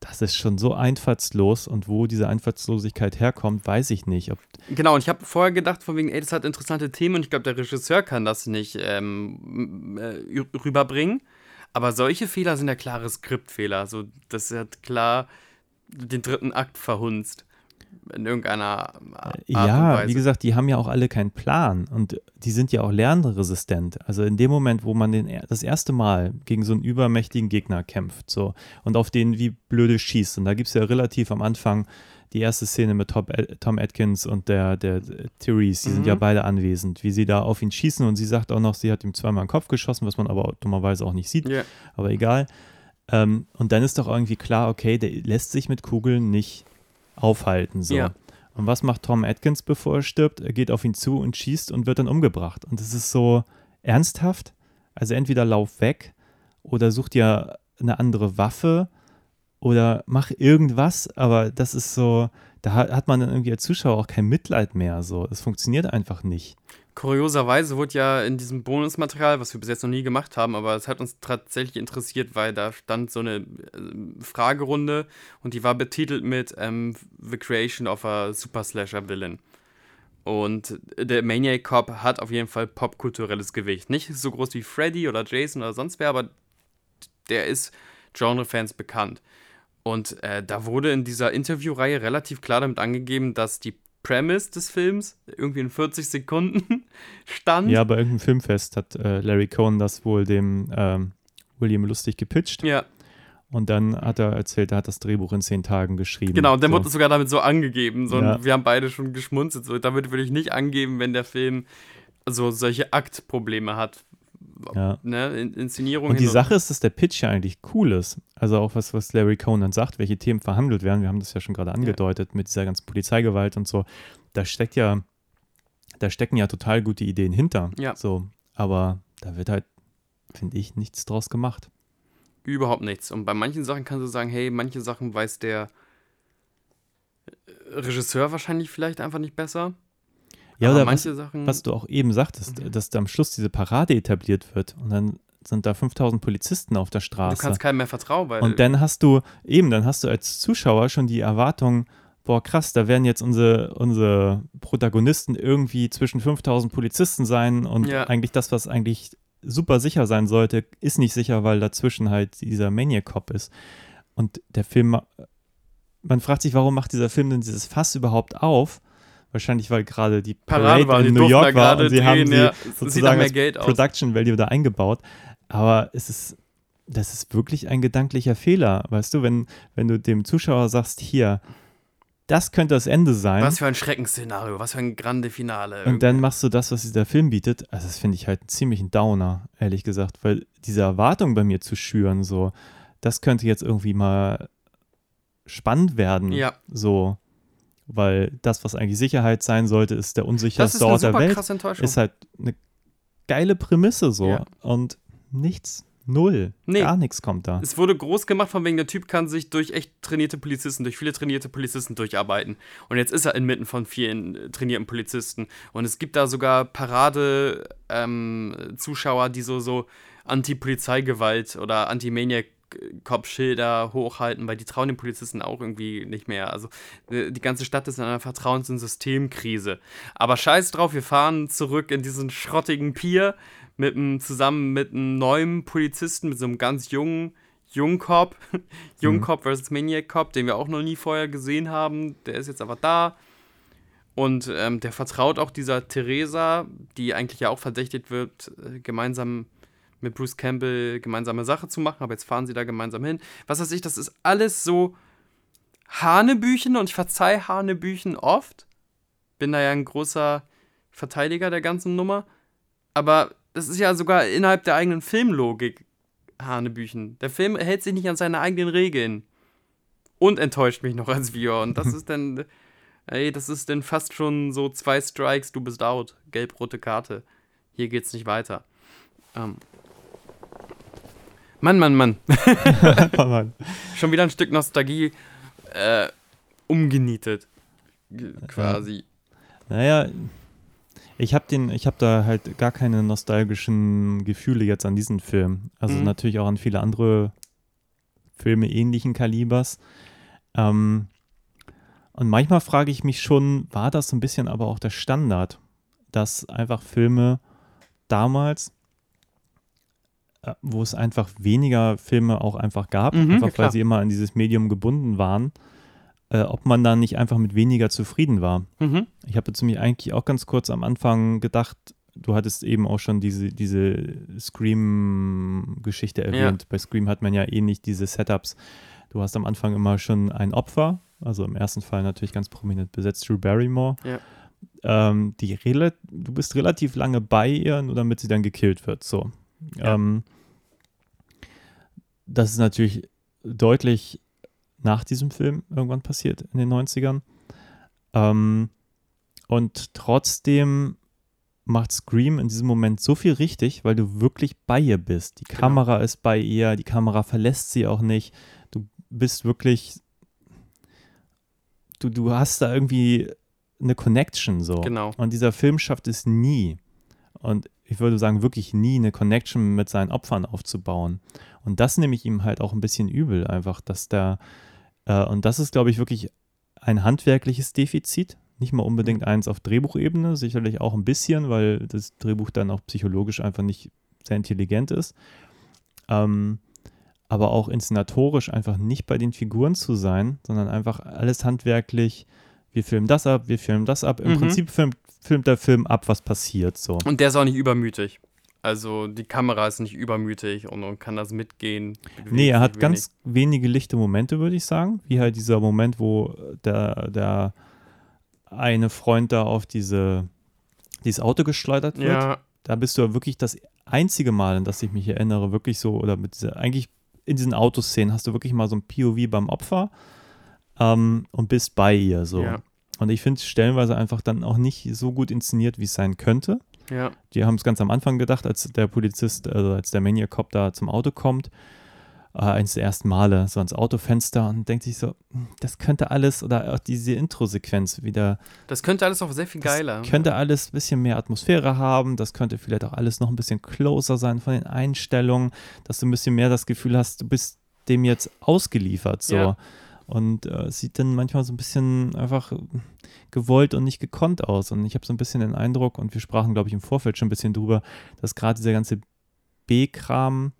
das ist schon so einfallslos. Und wo diese Einfallslosigkeit herkommt, weiß ich nicht. Ob, Genau, und ich habe vorher gedacht, von wegen, ey, das hat interessante Themen und ich glaube, der Regisseur kann das nicht ähm, äh, rüberbringen. Aber solche Fehler sind ja klare Skriptfehler. So, das hat klar den dritten Akt verhunzt. In irgendeiner Art ja, wie gesagt, die haben ja auch alle keinen Plan und die sind ja auch lernresistent. Also in dem Moment, wo man den, das erste Mal gegen so einen übermächtigen Gegner kämpft so, und auf den wie blöde schießt, und da gibt es ja relativ am Anfang die erste Szene mit Tom, Tom Atkins und der, der, der Therese, die sind Mhm. ja beide anwesend, wie sie da auf ihn schießen und sie sagt auch noch, sie hat ihm zweimal in den Kopf geschossen, was man aber dummerweise auch nicht sieht, Ja. aber egal. Ähm, und dann ist doch irgendwie klar, okay, der lässt sich mit Kugeln nicht aufhalten. So. Ja. Und was macht Tom Atkins, bevor er stirbt? Er geht auf ihn zu und schießt und wird dann umgebracht. Und das ist so ernsthaft. Also entweder lauf weg oder such dir eine andere Waffe oder mach irgendwas, aber das ist so, da hat hat man dann irgendwie als Zuschauer auch kein Mitleid mehr. So, es funktioniert einfach nicht. Kurioserweise wurde ja in diesem Bonusmaterial, was wir bis jetzt noch nie gemacht haben, aber es hat uns tatsächlich interessiert, weil da stand so eine äh, Fragerunde und die war betitelt mit ähm, The Creation of a Super Slasher Villain. Und der Maniac Cop hat auf jeden Fall popkulturelles Gewicht. Nicht so groß wie Freddy oder Jason oder sonst wer, aber der ist Genre-Fans bekannt. Und äh, da wurde in dieser Interviewreihe relativ klar damit angegeben, dass die Premise des Films irgendwie in 40 Sekunden stand. Ja, bei irgendeinem Filmfest hat äh, Larry Cohen das wohl dem ähm, William Lustig gepitcht. Ja, Und dann hat er erzählt, er hat das Drehbuch in zehn Tagen geschrieben. genau. Und dann so. wurde es sogar damit so angegeben. So, Ja. wir haben beide schon geschmunzelt. So, damit würde ich nicht angeben, wenn der Film so solche Aktprobleme hat. Ja. Ne? In Inszenierung Und die Sache ist, dass der Pitch ja eigentlich cool ist. Also auch was, was Larry Cohen dann sagt, welche Themen verhandelt werden. Wir haben das ja schon gerade angedeutet mit dieser ganzen Polizeigewalt und so. Da steckt ja, da stecken ja total gute Ideen hinter. Ja. So, aber da wird halt, finde ich, nichts draus gemacht. Überhaupt nichts. Und bei manchen Sachen kannst du sagen, hey, manche Sachen weiß der Regisseur wahrscheinlich vielleicht einfach nicht besser. Ja, Aber oder was, manche Sachen. was du auch eben sagtest, Mhm. dass da am Schluss diese Parade etabliert wird und dann sind da 5000 Polizisten auf der du Straße. kannst keinem mehr vertrauen, weil. Und dann hast du, eben, dann hast du als Zuschauer schon die Erwartung, boah, krass, da werden jetzt unsere, unsere Protagonisten irgendwie zwischen 5000 Polizisten sein und Ja. eigentlich das, was eigentlich super sicher sein sollte, ist nicht sicher, weil dazwischen halt dieser Maniac-Cop ist. Und der Film, man fragt sich, warum macht dieser Film denn dieses Fass überhaupt auf? Wahrscheinlich, weil gerade die Parade Parade, war, die in New York war und sie drehen, haben sie ja. Sozusagen mehr als Geld aus. Production Value da eingebaut. Aber es ist, das ist wirklich ein gedanklicher Fehler, weißt du, wenn, wenn du dem Zuschauer sagst, hier, das könnte das Ende sein. Was für ein Schreckensszenario, was für ein grande Finale. und dann machst du das, was dieser Film bietet. Also, das finde ich halt einen ziemlichen Downer, ehrlich gesagt, weil diese Erwartung bei mir zu schüren, so, das könnte jetzt irgendwie mal spannend werden. Ja. So, weil das, was eigentlich Sicherheit sein sollte, ist der das unsicherste Ort der super Welt. Ist halt eine geile Prämisse so. Ja. Und nichts, null, Nee. gar nichts kommt da. Es wurde groß gemacht, von wegen der Typ kann sich durch echt trainierte Polizisten, durch viele trainierte Polizisten durcharbeiten. Und jetzt ist er inmitten von vielen äh, trainierten Polizisten. Und es gibt da sogar Parade-Zuschauer, die so, so Anti-Polizeigewalt oder Anti-Maniac-Cop-Schilder hochhalten, weil die trauen den Polizisten auch irgendwie nicht mehr. Also äh, die ganze Stadt ist in einer Vertrauens- und Systemkrise. Aber scheiß drauf, wir fahren zurück in diesen schrottigen Pier mit einem, zusammen mit einem neuen Polizisten, mit so einem ganz jungen Jungcop, Jungcop versus Maniac Cop, den wir auch noch nie vorher gesehen haben. Der ist jetzt aber da. Und ähm, der vertraut auch dieser Theresa, die eigentlich ja auch verdächtigt wird, äh, gemeinsam mit Bruce Campbell gemeinsame Sache zu machen. Aber jetzt fahren sie da gemeinsam hin. Was weiß ich, das ist alles so Hanebüchen und ich verzeihe Hanebüchen oft. Bin da ja ein großer Verteidiger der ganzen Nummer. Aber das ist ja sogar innerhalb der eigenen Filmlogik Hanebüchen. Der Film hält sich nicht an seine eigenen Regeln. Und enttäuscht mich noch als Viewer. Und das ist dann, ey, das ist dann fast schon so zwei Strikes, du bist out. Gelb-rote Karte. Hier geht's nicht weiter. Ähm. Mann, Mann, Mann. Mann. Schon wieder ein Stück Nostalgie äh, umgenietet. Quasi. Naja, ich habe den, ich habe da halt gar keine nostalgischen Gefühle jetzt an diesen Film. Also Mhm. natürlich auch an viele andere Filme ähnlichen Kalibers. Ähm, und manchmal frage ich mich schon, war das so ein bisschen aber auch der Standard, dass einfach Filme damals, wo es einfach weniger Filme auch einfach gab, Mhm, einfach ja, weil sie immer an dieses Medium gebunden waren, äh, ob man dann nicht einfach mit weniger zufrieden war. Mhm. Ich habe jetzt nämlich eigentlich auch ganz kurz am Anfang gedacht, du hattest eben auch schon diese, diese Scream-Geschichte erwähnt. Bei Scream hat man ja ähnlich diese Setups. Du hast am Anfang immer schon ein Opfer, also im ersten Fall natürlich ganz prominent besetzt, Drew Barrymore. Ja. Ähm, die du bist relativ lange bei ihr, nur damit sie dann gekillt wird. So. Ja. Ähm, das ist natürlich deutlich nach diesem Film irgendwann passiert in den 90ern. Ähm, und trotzdem macht Scream in diesem Moment so viel richtig, weil du wirklich bei ihr bist. Die Genau. Kamera ist bei ihr, die Kamera verlässt sie auch nicht. Du bist wirklich, du, du hast da irgendwie eine Connection so. Genau. Und dieser Film schafft es nie. Und ich würde sagen, wirklich nie eine Connection mit seinen Opfern aufzubauen. Und das nehme ich ihm halt auch ein bisschen übel, einfach, dass der, äh, und das ist, glaube ich, wirklich ein handwerkliches Defizit, Nicht mal unbedingt eins auf Drehbuchebene, sicherlich auch ein bisschen, weil das Drehbuch dann auch psychologisch einfach nicht sehr intelligent ist. Ähm, aber auch inszenatorisch einfach nicht bei den Figuren zu sein, sondern einfach alles handwerklich. Wir filmen das ab, wir filmen das ab. Im Mhm. Prinzip filmt, filmt der Film ab, was passiert. So. Und der ist auch nicht übermütig. Also die Kamera ist nicht übermütig und, und kann das mitgehen. Nee, er hat wenig. ganz wenige lichte Momente, würde ich sagen. Wie halt dieser Moment, wo der, der eine Freund da auf diese, dieses Auto geschleudert wird. Ja, Da bist du ja wirklich das einzige Mal, an das ich mich erinnere, wirklich so, oder mit dieser, eigentlich in diesen Autoszenen hast du wirklich mal so ein POV beim Opfer ähm, und bist bei ihr so. ja, Und ich finde es stellenweise einfach dann auch nicht so gut inszeniert, wie es sein könnte. ja. Die haben es ganz am Anfang gedacht, als der Polizist, also als der Maniac Cop da zum Auto kommt, äh, eines der ersten Male, so ans Autofenster und denkt sich so, hm, das könnte alles, oder auch diese Intro-Sequenz wieder, Das könnte alles auch sehr viel das geiler. könnte alles ein bisschen mehr Atmosphäre haben, das könnte vielleicht auch alles noch ein bisschen closer sein von den Einstellungen, dass du ein bisschen mehr das Gefühl hast, du bist dem jetzt ausgeliefert, so. Ja. Und äh, es sieht dann manchmal so ein bisschen einfach gewollt und nicht gekonnt aus. Und ich habe so ein bisschen den Eindruck, und wir sprachen, glaube ich, im Vorfeld schon ein bisschen drüber, dass gerade dieser ganze B-Kram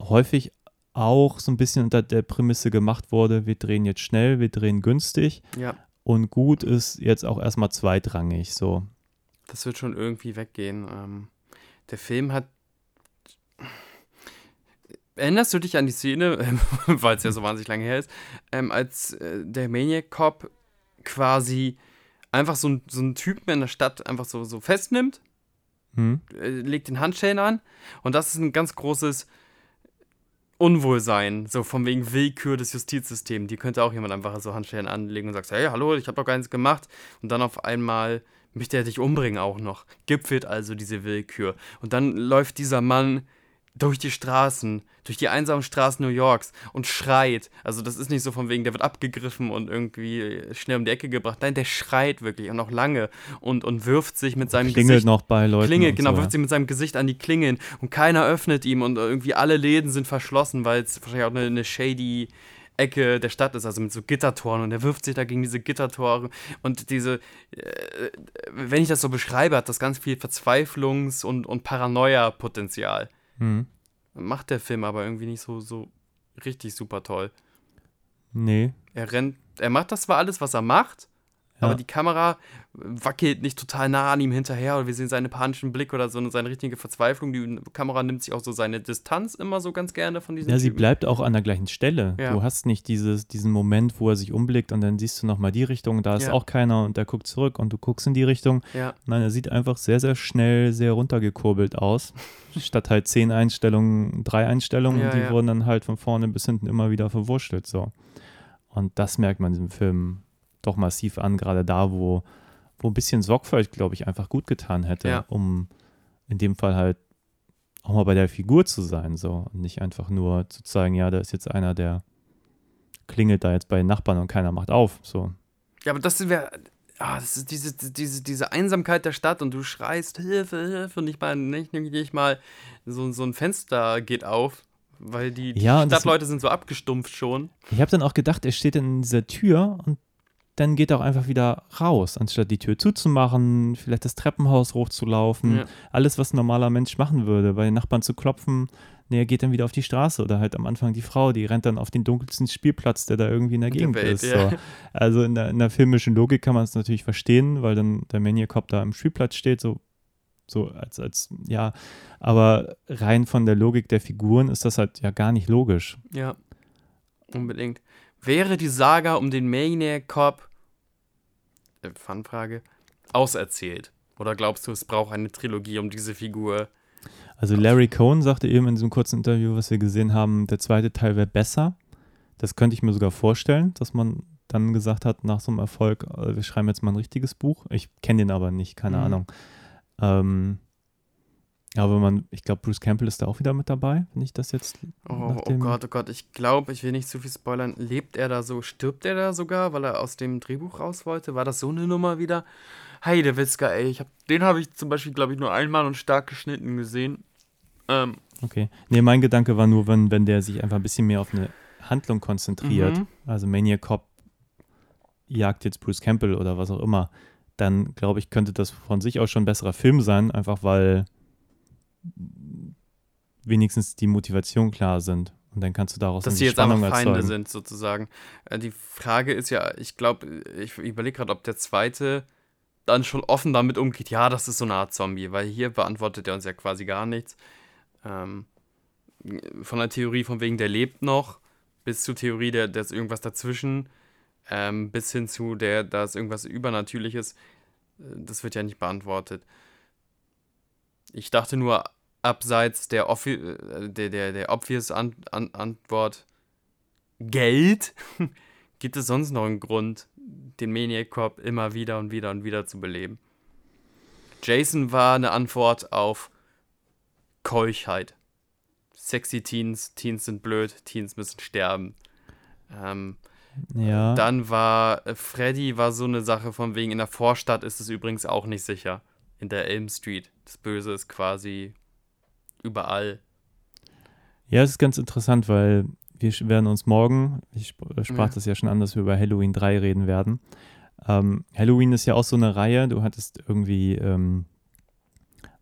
häufig auch so ein bisschen unter der Prämisse gemacht wurde, wir drehen jetzt schnell, wir drehen günstig ja, und gut ist jetzt auch erstmal zweitrangig. So. das wird schon irgendwie weggehen. Ähm, der Film hat. Erinnerst du dich an die Szene, ähm, weil es ja so wahnsinnig lange her ist, ähm, als äh, der Maniac Cop quasi einfach so, ein, so einen Typen in der Stadt einfach so, so festnimmt Hm? äh, legt den Handschellen an und das ist ein ganz großes Unwohlsein, so von wegen Willkür des Justizsystems. Die könnte auch jemand einfach so Handschellen anlegen und sagt, hey, hallo, ich habe doch gar nichts gemacht. Und dann auf einmal möchte er dich umbringen auch noch. Gipfelt also diese Willkür. Und dann läuft dieser Mann durch die Straßen, durch die einsamen Straßen New Yorks und schreit. Also das ist nicht so von wegen, der wird abgegriffen und irgendwie schnell um die Ecke gebracht. Nein, der schreit wirklich und auch lange und, und wirft sich mit seinem Klingelt Gesicht noch bei Leuten. Klingelt, genau, so, wirft sich mit seinem Gesicht an die Klingeln und keiner öffnet ihm und irgendwie alle Läden sind verschlossen, weil es wahrscheinlich auch eine, eine shady Ecke der Stadt ist, also mit so Gittertoren und er wirft sich da gegen diese Gittertore und diese, äh, wenn ich das so beschreibe, hat das ganz viel Verzweiflungs- und, und Paranoia-Potenzial. Hm. Macht der Film aber irgendwie nicht so, so richtig super toll. Nee. Er rennt, er macht das zwar alles, was er macht. Aber die Kamera wackelt nicht total nah an ihm hinterher oder wir sehen seinen panischen Blick oder so seine richtige Verzweiflung. Die Kamera nimmt sich auch so seine Distanz immer so ganz gerne von diesen Ja, sie Typen. bleibt auch an der gleichen Stelle. Ja. Du hast nicht dieses, diesen Moment, wo er sich umblickt und dann siehst du nochmal die Richtung, da ist Ja. auch keiner und der guckt zurück und du guckst in die Richtung. Ja, Nein, er sieht einfach sehr, sehr schnell, sehr runtergekurbelt aus. Statt halt zehn Einstellungen, drei Einstellungen, Ja, und die wurden dann halt von vorne bis hinten immer wieder verwurschtelt. So. Und das merkt man in diesem Film doch massiv an, gerade da, wo, wo ein bisschen Sorgfalt, glaube ich, einfach gut getan hätte, Ja. um in dem Fall halt auch mal bei der Figur zu sein, so und nicht einfach nur zu zeigen, ja, da ist jetzt einer, der klingelt da jetzt bei den Nachbarn und keiner macht auf. So. ja aber das wäre. Ah, das ist diese, diese, diese Einsamkeit der Stadt und du schreist Hilfe, Hilfe und nicht mal, nicht, nicht mal so, so ein Fenster geht auf, weil die, die Ja, Stadtleute sind so abgestumpft schon. Ich habe dann auch gedacht, er steht in dieser Tür und dann geht er auch einfach wieder raus, anstatt die Tür zuzumachen, vielleicht das Treppenhaus hochzulaufen. Ja. Alles, was ein normaler Mensch machen würde, bei den Nachbarn zu klopfen. Nee, er geht dann wieder auf die Straße oder halt am Anfang die Frau, die rennt dann auf den dunkelsten Spielplatz, der da irgendwie in der Gegend Welt, ist. ja. So. Also in der, in der filmischen Logik kann man es natürlich verstehen, weil dann der Maniac Cop da am Spielplatz steht, so, so als, als, ja, aber rein von der Logik der Figuren ist das halt ja gar nicht logisch. Ja, unbedingt. Wäre die Saga um den Maniac Cop, äh, Fanfrage, auserzählt? Oder glaubst du, es braucht eine Trilogie um diese Figur? Also Larry Cohn sagte eben in diesem kurzen Interview, was wir gesehen haben, der zweite Teil wäre besser. Das könnte ich mir sogar vorstellen, dass man dann gesagt hat, nach so einem Erfolg, äh, wir schreiben jetzt mal ein richtiges Buch. Ich kenne den aber nicht, keine Mhm. Ahnung. Ähm, aber man, ich glaube, Bruce Campbell ist da auch wieder mit dabei, wenn ich das jetzt. Oh, oh Gott, oh Gott, ich glaube, ich will nicht zu viel spoilern. Lebt er da so? Stirbt er da sogar, weil er aus dem Drehbuch raus wollte? War das so eine Nummer wieder? Heidewitzka, ey. Ich hab, den habe ich zum Beispiel, glaube ich, nur einmal und stark geschnitten gesehen. Ähm, Okay. Nee, mein Gedanke war nur, wenn, wenn der sich einfach ein bisschen mehr auf eine Handlung konzentriert. Mhm. Also Maniac Cop jagt jetzt Bruce Campbell oder was auch immer, dann glaube ich, könnte das von sich aus schon ein besserer Film sein, einfach weil wenigstens die Motivation klar sind. Und dann kannst du daraus Dass sie jetzt Spannung einfach Feinde erzeugen. sind, sozusagen. Äh, Die Frage ist ja, ich glaube, ich überlege gerade, ob der zweite dann schon offen damit umgeht, ja, das ist so eine Art Zombie, weil hier beantwortet er uns ja quasi gar nichts. Ähm, von der Theorie von wegen, der lebt noch, bis zur Theorie, der, der ist irgendwas dazwischen, ähm, bis hin zu der, da ist irgendwas Übernatürliches, äh, das wird ja nicht beantwortet. Ich dachte nur, abseits der, Offi äh, der, der, der obvious An An Antwort Geld, gibt es sonst noch einen Grund, den Maniac Cop immer wieder und wieder und wieder zu beleben. Jason war eine Antwort auf Keuchheit. Sexy Teens, Teens sind blöd, Teens müssen sterben. Ähm, Ja, dann war äh, Freddy war so eine Sache von wegen in der Vorstadt ist es übrigens auch nicht sicher. In der Elm Street. Das Böse ist quasi überall. ja, es ist ganz interessant, weil wir werden uns morgen, ich äh, sprach Ja. das ja schon an, dass wir über Halloween 3 reden werden. Ähm, Halloween ist ja auch so eine Reihe, du hattest irgendwie ähm,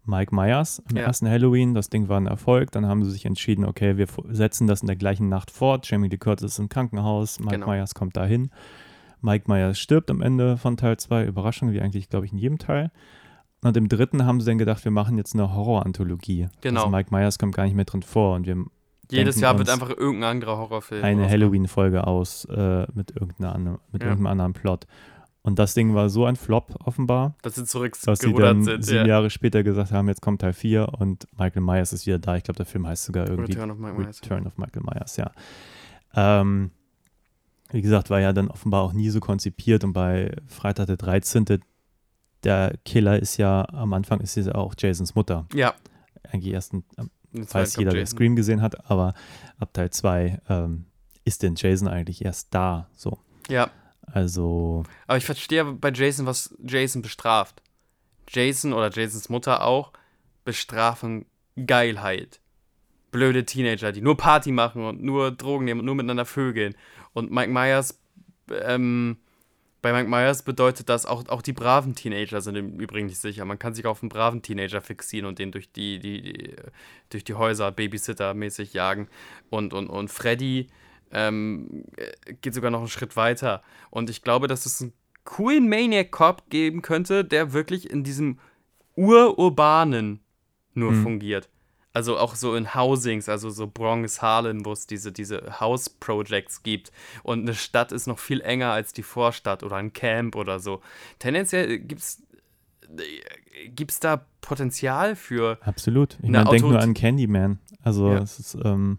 Mike Myers im Ja. ersten Halloween, das Ding war ein Erfolg, dann haben sie sich entschieden, okay, wir setzen das in der gleichen Nacht fort, Jamie Lee Curtis ist im Krankenhaus, Mike Genau. Myers kommt dahin, Mike Myers stirbt am Ende von Teil 2, Überraschung, wie eigentlich, glaube ich, in jedem Teil. Und im dritten haben sie dann gedacht, wir machen jetzt eine Horror-Anthologie. Genau. Also Mike Myers kommt gar nicht mehr drin vor und wir Jedes Jahr wird einfach irgendein anderer Horrorfilm. eine. Halloween-Folge aus äh, mit, irgendeiner, mit Ja. irgendeinem anderen Plot. Und das Ding war so ein Flop offenbar, Dass sie dass sie zurückgerudert dann sind. sieben Ja. Jahre später gesagt haben, jetzt kommt Teil 4 und Michael Myers ist wieder da. Ich glaube, der Film heißt sogar irgendwie Return of Myers. Return of Michael Myers, ja. Ähm, wie gesagt, war ja dann offenbar auch nie so konzipiert und bei Freitag der 13. Der Killer ist ja, am Anfang ist ja auch Jasons Mutter. Ja. Eigentlich erst ein, Jetzt weiß jeder, der Scream gesehen hat, aber ab Teil 2 ähm, ist denn Jason eigentlich erst da. So. Ja, Also, aber ich verstehe bei Jason, was Jason bestraft. Jason oder Jasons Mutter auch bestrafen Geilheit. Blöde Teenager, die nur Party machen und nur Drogen nehmen und nur miteinander vögeln. Und Mike Myers, ähm, bei Mike Myers bedeutet das auch, auch die braven Teenager sind im Übrigen nicht sicher. Man kann sich auf einen braven Teenager fixieren und den durch die, die, die durch die Häuser Babysitter-mäßig jagen. Und, und, und Freddy ähm, äh, geht sogar noch einen Schritt weiter. Und ich glaube, dass es einen coolen Maniac Cop geben könnte, der wirklich in diesem ururbanen nur Mhm. fungiert. Also auch so in Housings, also so Bronx, Harlem, wo es diese, diese House-Projects gibt. Und eine Stadt ist noch viel enger als die Vorstadt oder ein Camp oder so. Tendenziell gibt es gibt's da Potenzial für. absolut. Ich Eine meine, denk nur an Candyman. Also, Ja. es ist ähm,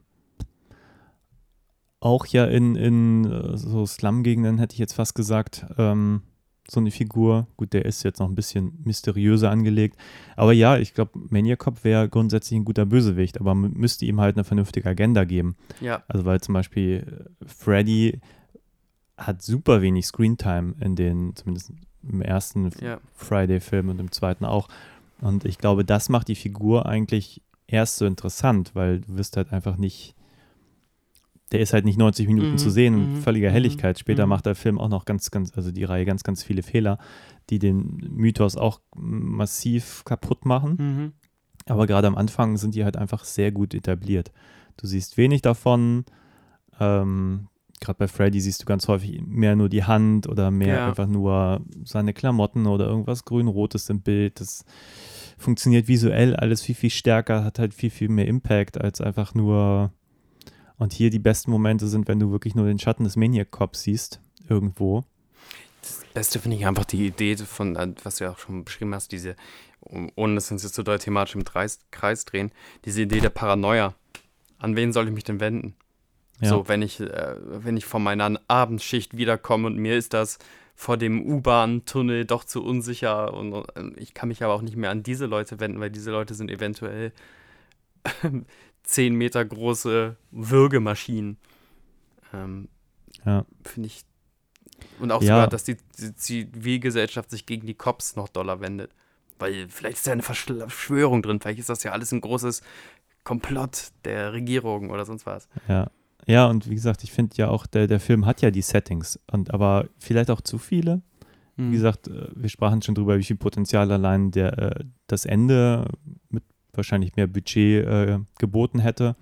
auch ja in, in äh, so Slum-Gegenden, hätte ich jetzt fast gesagt, ähm, so eine Figur. Gut, der ist jetzt noch ein bisschen mysteriöser angelegt. Aber ja, ich glaube, Maniac Cop wäre grundsätzlich ein guter Bösewicht, aber man müsste ihm halt eine vernünftige Agenda geben. Ja, Also weil zum Beispiel äh, Freddy hat super wenig Screentime in den, zumindest im ersten ja. Friday-Film und im zweiten auch. Und ich glaube, das macht die Figur eigentlich erst so interessant, weil du wirst halt einfach nicht, der ist halt nicht 90 Minuten Mhm, zu sehen mhm, mit völliger mhm, Helligkeit. Später mhm. macht der Film auch noch ganz, ganz, also die Reihe ganz, ganz viele Fehler, die den Mythos auch massiv kaputt machen. Mhm. Aber gerade am Anfang sind die halt einfach sehr gut etabliert. Du siehst wenig davon. Ähm, gerade bei Freddy siehst du ganz häufig mehr nur die Hand oder mehr Ja. einfach nur seine Klamotten oder irgendwas grün-rotes im Bild. Das funktioniert visuell alles viel, viel stärker, hat halt viel, viel mehr Impact als einfach nur. Und hier die besten Momente sind, wenn du wirklich nur den Schatten des Maniac Cops siehst, irgendwo. Das Beste finde ich einfach die Idee von, äh, was du ja auch schon beschrieben hast, diese, ohne dass wir uns jetzt so doll thematisch im Kreis, Kreis drehen, diese Idee der Paranoia. An wen soll ich mich denn wenden? Ja. So, wenn ich, äh, wenn ich von meiner Abendschicht wiederkomme und mir ist das vor dem U-Bahn-Tunnel doch zu unsicher und, und ich kann mich aber auch nicht mehr an diese Leute wenden, weil diese Leute sind eventuell 10 Meter große Würgemaschinen. Ähm, Ja. Finde ich. Und auch Ja. sogar, dass die die Zivilgesellschaft sich gegen die Cops noch doller wendet. Weil vielleicht ist da eine Verschwörung drin, vielleicht ist das ja alles ein großes Komplott der Regierung oder sonst was. Ja, Ja, und wie gesagt, ich finde ja auch, der, der Film hat ja die Settings, und aber vielleicht auch zu viele. Wie Mhm. gesagt, äh, wir sprachen schon drüber, wie viel Potenzial allein der, äh, das Ende mit wahrscheinlich mehr Budget äh, geboten hätte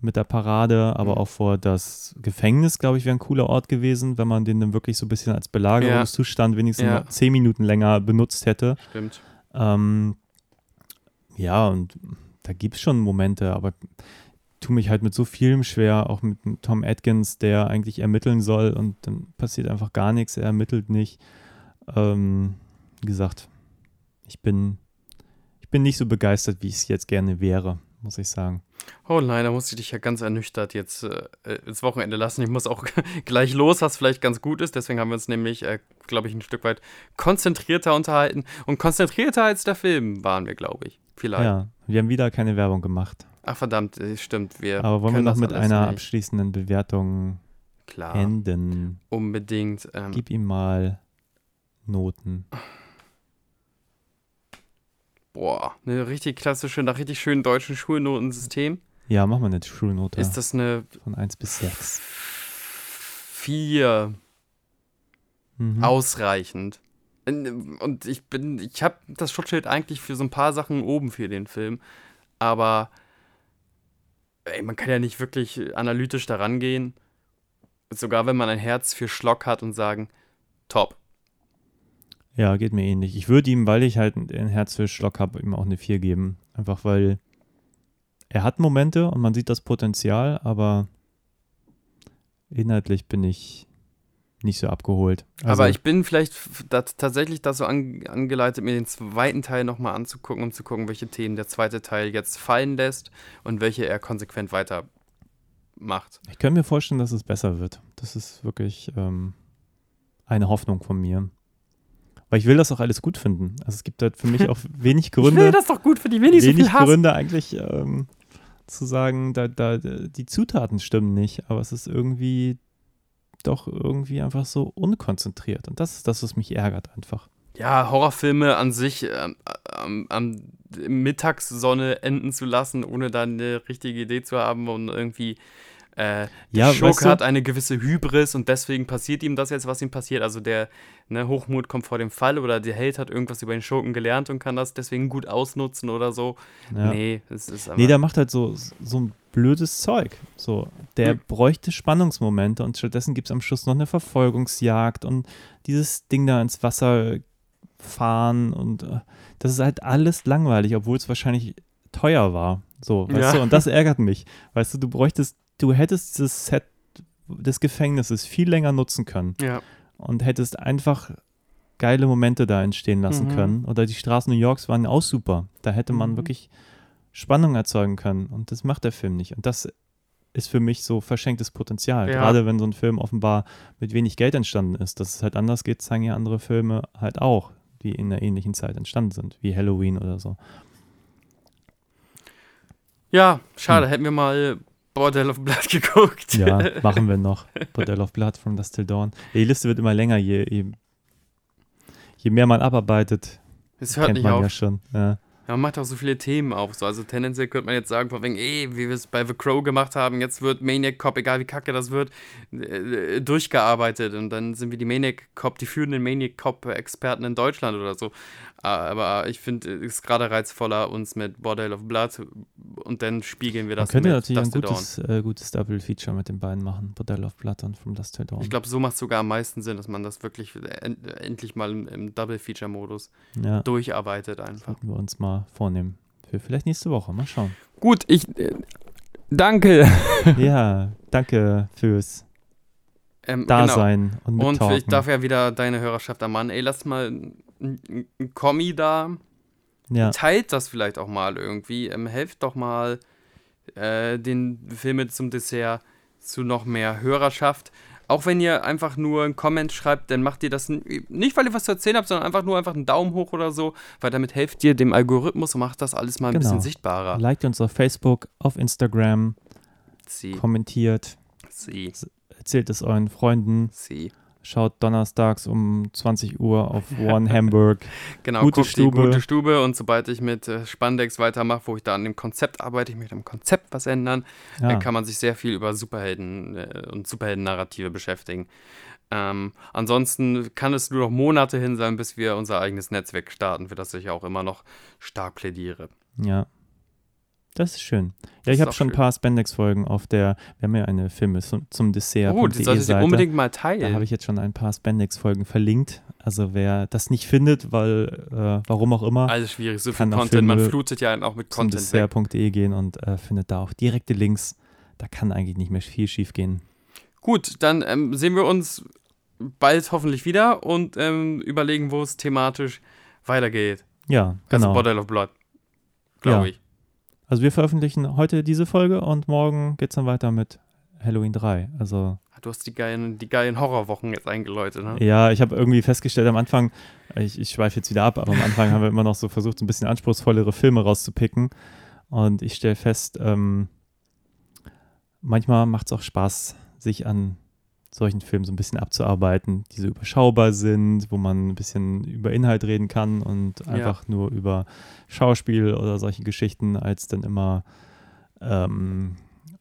mit der Parade, aber Mhm. auch vor das Gefängnis, glaube ich, wäre ein cooler Ort gewesen, wenn man den dann wirklich so ein bisschen als Belagerungszustand wenigstens Ja. zehn Minuten länger benutzt hätte. Stimmt. Ähm, ja, und da gibt es schon Momente, aber tu mich halt mit so vielem schwer, auch mit Tom Atkins, der eigentlich ermitteln soll und dann passiert einfach gar nichts, er ermittelt nicht. Ähm, wie gesagt, ich bin, bin nicht so begeistert, wie ich es jetzt gerne wäre, muss ich sagen. Oh nein, da muss ich dich ja ganz ernüchtert jetzt äh, ins Wochenende lassen. Ich muss auch gleich los, was vielleicht ganz gut ist. Deswegen haben wir uns nämlich, äh, glaube ich, ein Stück weit konzentrierter unterhalten. Und konzentrierter als der Film waren wir, glaube ich. Vielleicht. Ja, wir haben wieder keine Werbung gemacht. Ach verdammt, äh, stimmt. Wir Aber wollen wir noch mit einer nicht. abschließenden Bewertung Klar, enden? unbedingt. Ähm, Gib ihm mal Noten. boah, eine richtig klassische, nach richtig schönen deutschen Schulnotensystem. Ja, mach mal eine Schulnote Ist das eine von 1 bis 6. 4 Mhm. ausreichend. Und ich bin, ich habe das Schutzschild eigentlich für so ein paar Sachen oben für den Film, aber ey, man kann ja nicht wirklich analytisch daran gehen, sogar wenn man ein Herz für Schlock hat und sagen, top. Ja, geht mir ähnlich. Ich würde ihm, weil ich halt ein Herz für Schlock habe, ihm auch eine 4 geben. Einfach weil er hat Momente und man sieht das Potenzial, aber inhaltlich bin ich nicht so abgeholt. Also, aber ich bin vielleicht f- da, tatsächlich da so an, angeleitet, mir den zweiten Teil nochmal anzugucken, um zu gucken, welche Themen der zweite Teil jetzt fallen lässt und welche er konsequent weiter macht. ich kann mir vorstellen, dass es besser wird. Das ist wirklich ähm, eine Hoffnung von mir. Weil ich will das auch alles gut finden. Also es gibt halt für mich auch wenig Gründe. das doch gut für die wenig wenig Gründe eigentlich ähm, zu sagen, da, da, die Zutaten stimmen nicht, aber es ist irgendwie doch irgendwie einfach so unkonzentriert. Und das ist das, was mich ärgert einfach. Ja, Horrorfilme an sich ähm, am, am Mittagssonne enden zu lassen, ohne da eine richtige Idee zu haben und irgendwie äh, der Ja, Schurke hat eine gewisse Hybris und deswegen passiert ihm das jetzt, was ihm passiert. Also der ne, Hochmut kommt vor dem Fall oder der Held hat irgendwas über den Schurken gelernt und kann das deswegen gut ausnutzen oder so. Ja. Nee, es ist einfach. Nee, der macht halt so, so ein blödes Zeug. So, der Hm. bräuchte Spannungsmomente und stattdessen gibt es am Schluss noch eine Verfolgungsjagd und dieses Ding da ins Wasser fahren und äh, das ist halt alles langweilig, obwohl es wahrscheinlich teuer war. So, weißt Ja. du, und das ärgert mich. Weißt du, du bräuchtest, du hättest dieses Set des Gefängnisses viel länger nutzen können ja. und hättest einfach geile Momente da entstehen lassen Mhm. können. Oder die Straßen New Yorks waren auch super. Da hätte man Mhm. wirklich Spannung erzeugen können. Und das macht der Film nicht. Und das ist für mich so verschenktes Potenzial. Ja. Gerade wenn so ein Film offenbar mit wenig Geld entstanden ist. Dass es halt anders geht, zeigen ja andere Filme halt auch, die in einer ähnlichen Zeit entstanden sind, wie Halloween oder so. ja, schade, Hm. hätten wir mal Bordel of Blood geguckt. Ja, machen wir noch. Bordell of Blood from Dust Till Dawn. Die Liste wird immer länger, je, je, je mehr man abarbeitet, Es hört nicht man auf. ja schon. Ja. Ja, man macht auch so viele Themen auf. So. Also tendenziell könnte man jetzt sagen, von wegen, ey, wie wir es bei The Crow gemacht haben, jetzt wird Maniac Cop, egal wie kacke das wird, äh, durchgearbeitet. Und dann sind wir die Maniac Cop, die führenden Maniac Cop-Experten in Deutschland oder so. Aber ich finde, es ist gerade reizvoller, uns mit Bordel of Blood und dann spiegeln wir Man das könnte mit natürlich ein Dust Dawn. gutes, äh, gutes Double-Feature mit den beiden machen. Bordell of Blood und From Dust Till Dawn. Ich glaube, so macht es sogar am meisten Sinn, dass man das wirklich en endlich mal im, im Double-Feature-Modus ja, durcharbeitet einfach. sollten wir uns mal vornehmen. Für vielleicht nächste Woche. Mal schauen. Gut, ich äh, danke. ja, danke fürs Ähm, genau. Dasein und Und Mittalken. ich darf ja wieder deine Hörerschaft ermahnen, ey, lass mal ein, Kommi da, ja. teilt das vielleicht auch mal irgendwie, ähm, helft doch mal äh, den Filme zum Dessert zu noch mehr Hörerschaft. Auch wenn ihr einfach nur einen Comment schreibt, dann macht ihr das nicht, weil ihr was zu erzählen habt, sondern einfach nur einfach einen Daumen hoch oder so, weil damit helft ihr dem Algorithmus und macht das alles mal ein Genau. bisschen sichtbarer. Liked uns auf Facebook, auf Instagram, Sie, kommentiert, sie, erzählt es euren Freunden. sie. Schaut donnerstags um 20 Uhr auf One Hamburg. Genau, Gute Stube. die gute Stube und sobald ich mit äh, Spandex weitermache, wo ich da an dem Konzept arbeite, ich möchte am Konzept was ändern, Ja. dann kann man sich sehr viel über Superhelden äh, und Superhelden-Narrative beschäftigen. Ähm, ansonsten kann es nur noch Monate hin sein, bis wir unser eigenes Netzwerk starten, für das ich auch immer noch stark plädiere. Ja. Das ist schön. Ja, Das ich habe schon ein paar Spendex-Folgen auf der, wir haben ja eine Filme zum, zum Dessert. Oh, die solltet ihr unbedingt mal Da teilen. habe ich jetzt schon ein paar Spendex-Folgen verlinkt. Also wer das nicht findet, weil, äh, warum auch immer, Alles schwierig, so viel Content. Man flutet ja auch mit Content dessert.de gehen und äh, findet da auch direkte Links. Da kann eigentlich nicht mehr viel schief gehen. Gut, dann ähm, sehen wir uns bald hoffentlich wieder und ähm, überlegen, wo es thematisch weitergeht. Ja, Also genau. Bottle of Blood. Glaube Ja. ich. Also wir veröffentlichen heute diese Folge und morgen geht es dann weiter mit Halloween 3. Also Du hast die geilen, die geilen Horrorwochen jetzt eingeläutet, ne? ja, ich habe irgendwie festgestellt am Anfang, ich, ich schweife jetzt wieder ab, aber am Anfang haben wir immer noch so versucht, so ein bisschen anspruchsvollere Filme rauszupicken. Und ich stelle fest, ähm, manchmal macht es auch Spaß, sich an solchen Filmen so ein bisschen abzuarbeiten, die so überschaubar sind, wo man ein bisschen über Inhalt reden kann und Ja. einfach nur über Schauspiel oder solche Geschichten, als dann immer ähm,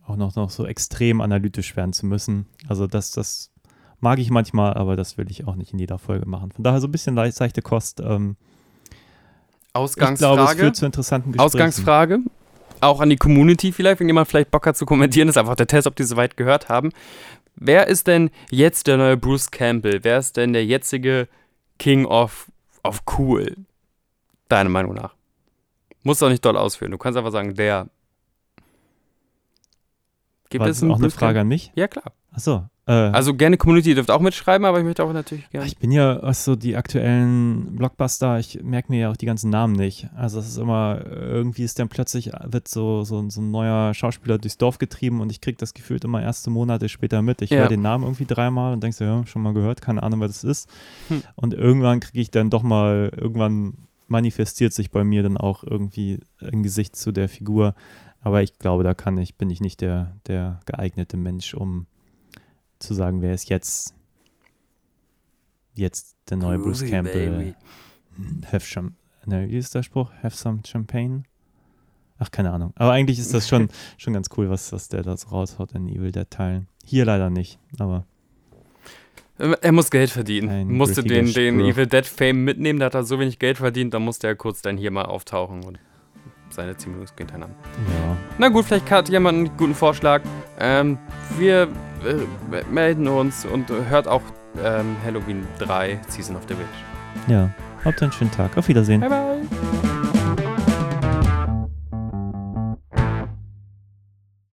auch noch, noch so extrem analytisch werden zu müssen. Also das, das mag ich manchmal, aber das will ich auch nicht in jeder Folge machen. Von daher so ein bisschen leicht, seichte Kost. Ähm, ich glaube, es Ausgangsfrage. führt zu interessanten Gesprächen. Ausgangsfrage. Auch an die Community vielleicht, wenn jemand vielleicht Bock hat zu kommentieren. Das ist einfach der Test, ob die so weit gehört haben. Wer ist denn jetzt der neue Bruce Campbell? Wer ist denn der jetzige King of, of Cool? Deiner Meinung nach. Musst doch nicht doll ausführen. Du kannst einfach sagen, der. Gibt War es auch eine Bruce Frage Campbell? an mich? Ja, klar. Achso. Äh, Also gerne Community dürft auch mitschreiben, aber ich möchte auch natürlich gerne. Ich bin ja, was so die aktuellen Blockbuster, ich merke mir ja auch die ganzen Namen nicht. Also es ist immer, irgendwie ist dann plötzlich, wird so, so, so ein neuer Schauspieler durchs Dorf getrieben und ich kriege das gefühlt immer erste Monate später mit. Ich Ja. höre den Namen irgendwie dreimal und denke so, ja, schon mal gehört, keine Ahnung, was das ist. Hm. Und irgendwann kriege ich dann doch mal, irgendwann manifestiert sich bei mir dann auch irgendwie ein Gesicht zu der Figur. Aber ich glaube, da kann ich, bin ich nicht der, der geeignete Mensch, um zu sagen, wer ist jetzt jetzt der neue Bruce Groovy, Campbell. baby. Have some, ne, wie ist der Spruch? Have some champagne? Ach, keine Ahnung. Aber eigentlich ist das schon, schon ganz cool, was, was der da so raushaut in Evil Dead Teilen. Hier leider nicht, aber Er muss Geld verdienen. Ein musste den, den. Evil Dead Fame mitnehmen, da hat er so wenig Geld verdient, dann musste er kurz dann hier mal auftauchen und seine 10 Minuten haben. ja. Na gut, vielleicht hat jemand einen guten Vorschlag. Ähm, wir äh, melden uns und hört auch ähm, Halloween 3 Season of the Witch. Ja. Habt einen schönen Tag. Auf Wiedersehen. Bye bye.